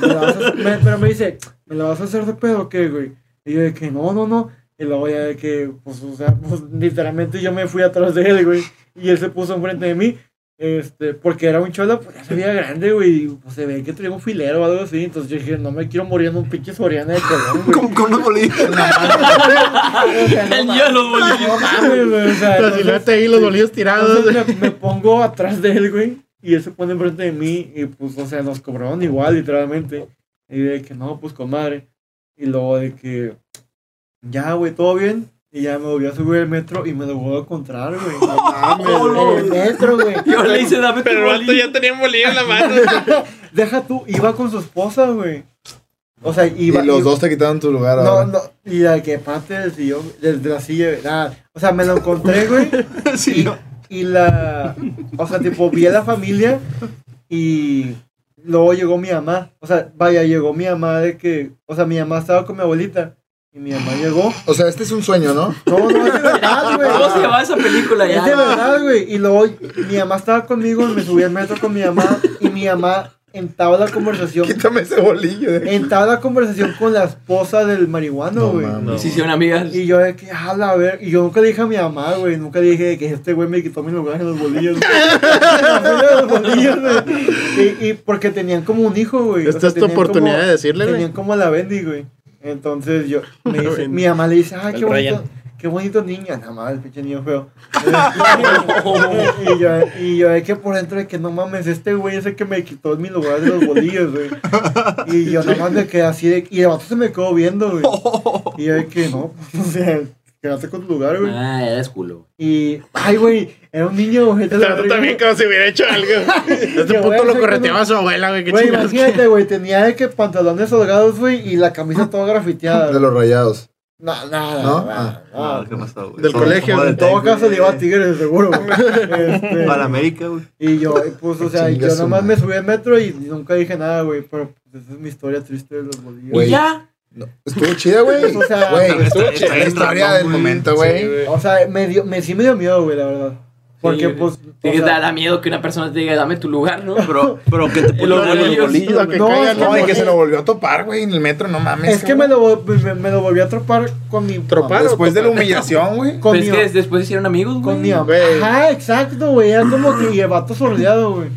"¿Me la vas a hacer-?" me- pero me dice, ¿me la vas a hacer de pedo o qué, güey? Y yo de que, no, no, no. Y luego ya de que, pues, o sea, pues literalmente yo me fui atrás de él, güey. Y él se puso enfrente de mí. Este, porque era un cholo, pues ya se veía grande, güey. y, Pues se ve que tenía un filero o algo así. Entonces yo dije, no me quiero morir en un pinche Soriana de Colón, güey. Con, con unos bolillos. O sea, no El mames, los bolillos. no mames, güey, o sea, entonces- ahí, los bolillos tirados. entonces me, me pongo atrás de él, güey. Y él se pone enfrente de mí. Y pues, o sea, nos cobraron igual, literalmente. Y de que no, pues con madre. Y luego de que, ya, güey, todo bien. Y ya me volví a subir al metro y me lo voy a encontrar, güey. No en el metro, güey. Yo le hice, dame tu Pero el vato ya tenía bolillo en la mano. Deja tú, iba con su esposa, güey. O sea, Y iba. los iba- dos te quitaron tu lugar No, ahora. no. Y de que parte del sillón, desde la silla, nada. O sea, me lo encontré, güey. y, y la. O sea, tipo, vi a la familia y. luego llegó mi mamá. O sea, vaya, llegó mi mamá de que. O sea, mi mamá estaba con mi abuelita. Y mi mamá llegó. O sea, este es un sueño, ¿no? No, no, es de verdad, güey. ¿Cómo se llama esa película Es ya? de verdad, güey. Y luego mi mamá estaba conmigo, me subí al metro con mi mamá. Y mi mamá entabla la conversación. Quítame ese bolillo. de- Entabla la conversación con la esposa del marihuano, No güey. mames. Sí, hicieron amigas. Y yo de que, a la ver, y yo nunca le dije a mi mamá, güey, nunca le dije que este güey me quitó mi lugar en los bolillos. los bolillos, güey. y, y porque tenían como un hijo, güey. Esta es tu oportunidad como- de decirle, güey. Tenían como la Bendy, güey. Entonces yo, me dice, mi mamá le dice, ay, qué El bonito, Ryan. Qué bonito niño. Nada más, el pinche niño feo. y yo, y yo de que por dentro de que no mames, este güey es el que me quitó mi lugar de los bolillos, güey. Y yo nada más me quedé así de, y el vato se me quedó viendo, güey. Y yo de que no, pues, o sea, quedaste con tu lugar, güey. Ah, eres culo. Y, ay, güey, era un niño, güey. Pero tú también como si hubiera hecho algo. Este puto lo correteaba a su abuela, güey. Qué Güey, chingados. imagínate, güey, tenía de que pantalones holgados, güey, y la camisa toda grafiteada. De los rayados. No, nada, ¿No? no, Ah. no, No, ¿qué pasó, güey? Del colegio, En todo caso le iba a. Tigres, seguro, güey. Este, Para América, güey. y yo, pues, o sea, yo nomás madre. me subí al metro y nunca dije nada, güey, pero pues, esa es mi historia triste de los bolillos. Güey. ¿Y ya? No, Estuvo chida, güey. O sea, Güey, estuvo chida la historia del momento, güey. O sea, me dio, me, sí me dio miedo, güey, la verdad. Porque, Sí, pues, sí, da, sea, da miedo que una persona te diga, dame tu lugar, ¿no? Pero, pero que te Y los bolillos, lo que No, caiga No, y que se lo volvió a topar, güey, en el metro, no mames. es que me lo, me, me lo volví a tropar con mi ¿Tropar? Después de la humillación, güey. Con Pero mi, es que después hicieron amigos, güey. con mi. Ajá, exacto, güey. Era como que vato sordeado, güey.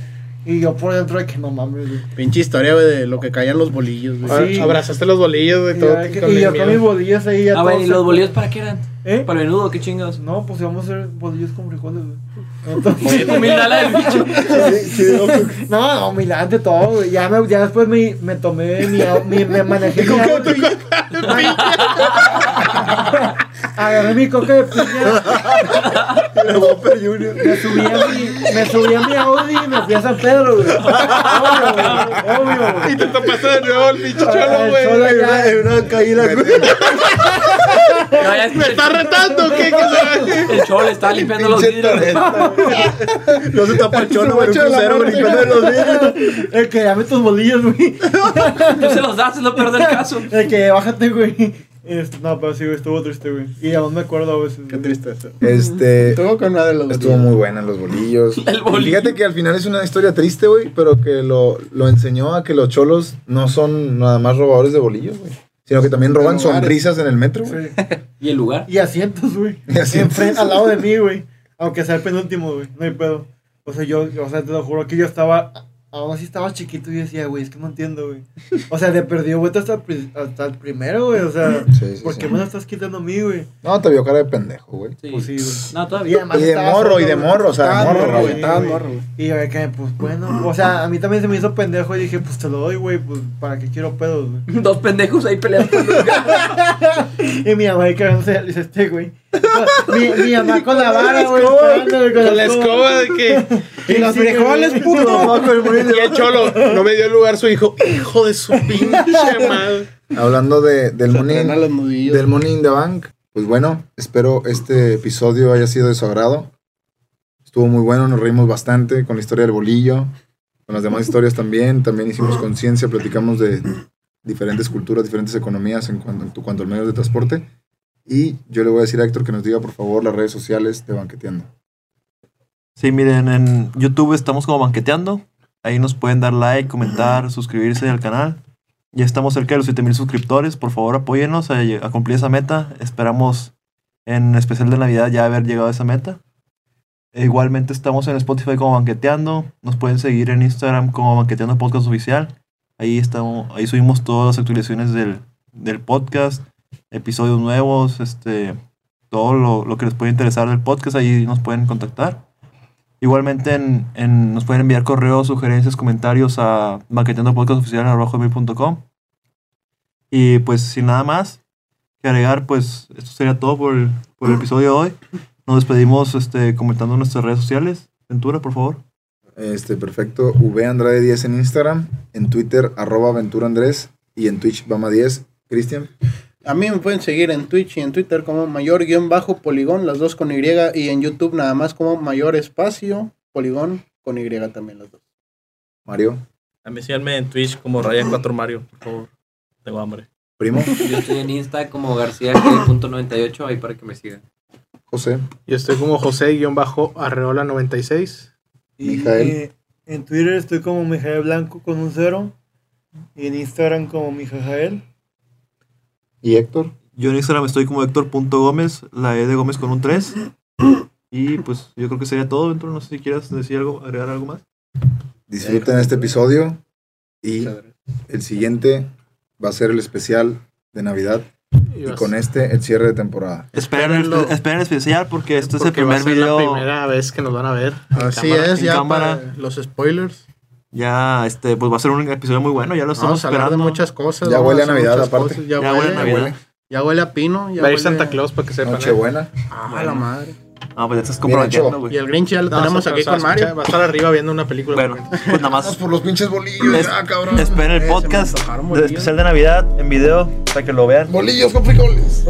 Y yo por dentro de que no mames, güey. Pinche historia, güey, de lo que caían los bolillos, güey. Sí. Abrazaste los bolillos, güey. Y, Todo con y yo con mis bolillos ahí ya Ah, bueno, todos ¿y los bolillos para qué eran? ¿Eh? ¿Para el menudo? ¿Qué chingados? No, pues íbamos a hacer bolillos con frijoles, güey. Humildad la del bicho. no, no, humilante todo, güey. Ya, me, ya después me, me tomé mi, mi me manejé mi Audi. Agarré mi coca de piña. Me subí a mi, me subí a mi Audi y me fui a San Pedro, güey. Obvio, güey. Obvio, güey. Y te topaste de nuevo el pinche cholo, güey. ya- una caída, güey. ¿Me está retando? ¿Qué? ¿Qué El cholo le estaba limpiando los vidrios. No se tapa el cholo, güey, un crucero, limpiando los vidrios. El que dame tus bolillos, güey. Tú se los das, es lo peor del caso. El que bájate, güey. Este, no, pero sí, güey, estuvo triste, güey. Y aún me acuerdo a veces. Qué tristeza. Este. Estuvo con una de los Estuvo muy buena los bolillos. El bolillo. Fíjate que al final es una historia triste, güey, pero que lo, lo enseñó a que los cholos no son nada más robadores de bolillos, güey. Sino que también roban sonrisas en el metro. Sí. ¿Y el lugar? Y asientos, güey. Y asientos. Enfrente, al lado de mí, güey. Aunque sea el penúltimo, güey. No hay pedo. O sea, yo, o sea, te lo juro que yo estaba. Aún así estaba chiquito y decía, güey, es que no entiendo, güey. O sea, de perdido, güey, hasta, hasta el primero, güey. O sea, Sí, sí, ¿por sí. qué me lo estás quitando a mí, güey? No, te vio cara de pendejo, güey. Sí. Pues sí, güey. No, Y todavía. además Y de morro, solo, y de morro, o sea, de morro, morro, güey. estaba morro, güey. Y yo de que, pues bueno, o sea, a mí también se me hizo pendejo y dije, pues te lo doy, güey, pues para qué quiero pedos, güey. Dos pendejos ahí peleando. Y mi mamá ahí cagándose, dice este, güey. Mi, mi mamá con la vara, güey. Con la escoba de que. Y los frijoles, puto. Y el cholo no me dio lugar su hijo. Hijo de su pinche madre. Hablando de, del nudillos. del Money in the Bank, pues bueno, espero este episodio haya sido de su agrado. Estuvo muy bueno, nos reímos bastante con la historia del bolillo, con las demás historias también. También hicimos conciencia, platicamos de diferentes culturas, diferentes economías en cuanto, en cuanto al medio de transporte. Y yo le voy a decir a Héctor que nos diga por favor las redes sociales de Banqueteando. Sí, miren, en YouTube estamos como banqueteando. Ahí nos pueden dar like, comentar, suscribirse al canal. Ya estamos cerca de los 7000 suscriptores. Por favor, apóyennos a, lle- a cumplir esa meta. Esperamos en especial de Navidad ya haber llegado a esa meta. E igualmente estamos en Spotify como Banqueteando. Nos pueden seguir en Instagram como Banqueteando Podcast Oficial. Ahí, estamos, ahí subimos todas las actualizaciones del, del podcast, episodios nuevos, este, todo lo, lo que les puede interesar del podcast. Ahí nos pueden contactar. Igualmente en, nos pueden enviar correos, sugerencias, comentarios a banqueteandopodcastoficial.com. Y pues sin nada más que agregar, pues esto sería todo por el, por el episodio de hoy. Nos despedimos este, comentando nuestras redes sociales. Ventura, por favor. Este, perfecto. V Andrade 10 en Instagram, en Twitter, arroba Aventura Andrés y en Twitch Bama 10. Cristian. A mí me pueden seguir en Twitch y en Twitter como mayor-poligón, las dos con Y, y en YouTube nada más como mayor espacio, poligón con Y también las dos. Mario. A mí síganme en Twitch como Raya4Mario, por favor. Tengo hambre. Primo, Yo estoy en Insta como García.98 ahí para que me sigan. José, Yo estoy como José-Arreola96. Y, Mijael. en Twitter estoy como Mijael Blanco con un cero. Y en Instagram como Mijael. Y Héctor. Yo en Instagram estoy como Héctor.gómez, la E de Gómez con un 3. Y pues yo creo que sería todo dentro. No sé si quieras decir algo, agregar algo más. Disfruten este episodio y el siguiente va a ser el especial de Navidad y con este el cierre de temporada. Esperen esperen el especial porque este es el Porque va a primer ser video. la primera vez que nos van a ver. Así cámara. es, ya cámara. para los spoilers. Ya, este, pues va a ser un episodio muy bueno. Ya lo estamos Vamos a hablar de esperando. muchas cosas. Ya huele a Navidad, aparte. cosas, Ya, Ya huele, huele a Navidad. Ya huele a pino. Ya Va a ir huele- Santa Claus para que sepan. ¿eh? Nochebuena. Ah, la madre. Ah, pues ya estás comprometiendo, hecho. Y güey. el Grinch ya lo No, tenemos se- aquí se va a con Mario. Va a estar arriba viendo una película. Bueno, pues nada más. por los pinches bolillos, Es- ya, cabrón. Esperen Eh, el me podcast antojaron de bolillos. especial de Navidad en video para que lo vean. Bolillos con frijoles.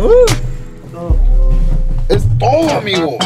Es todo, amigo.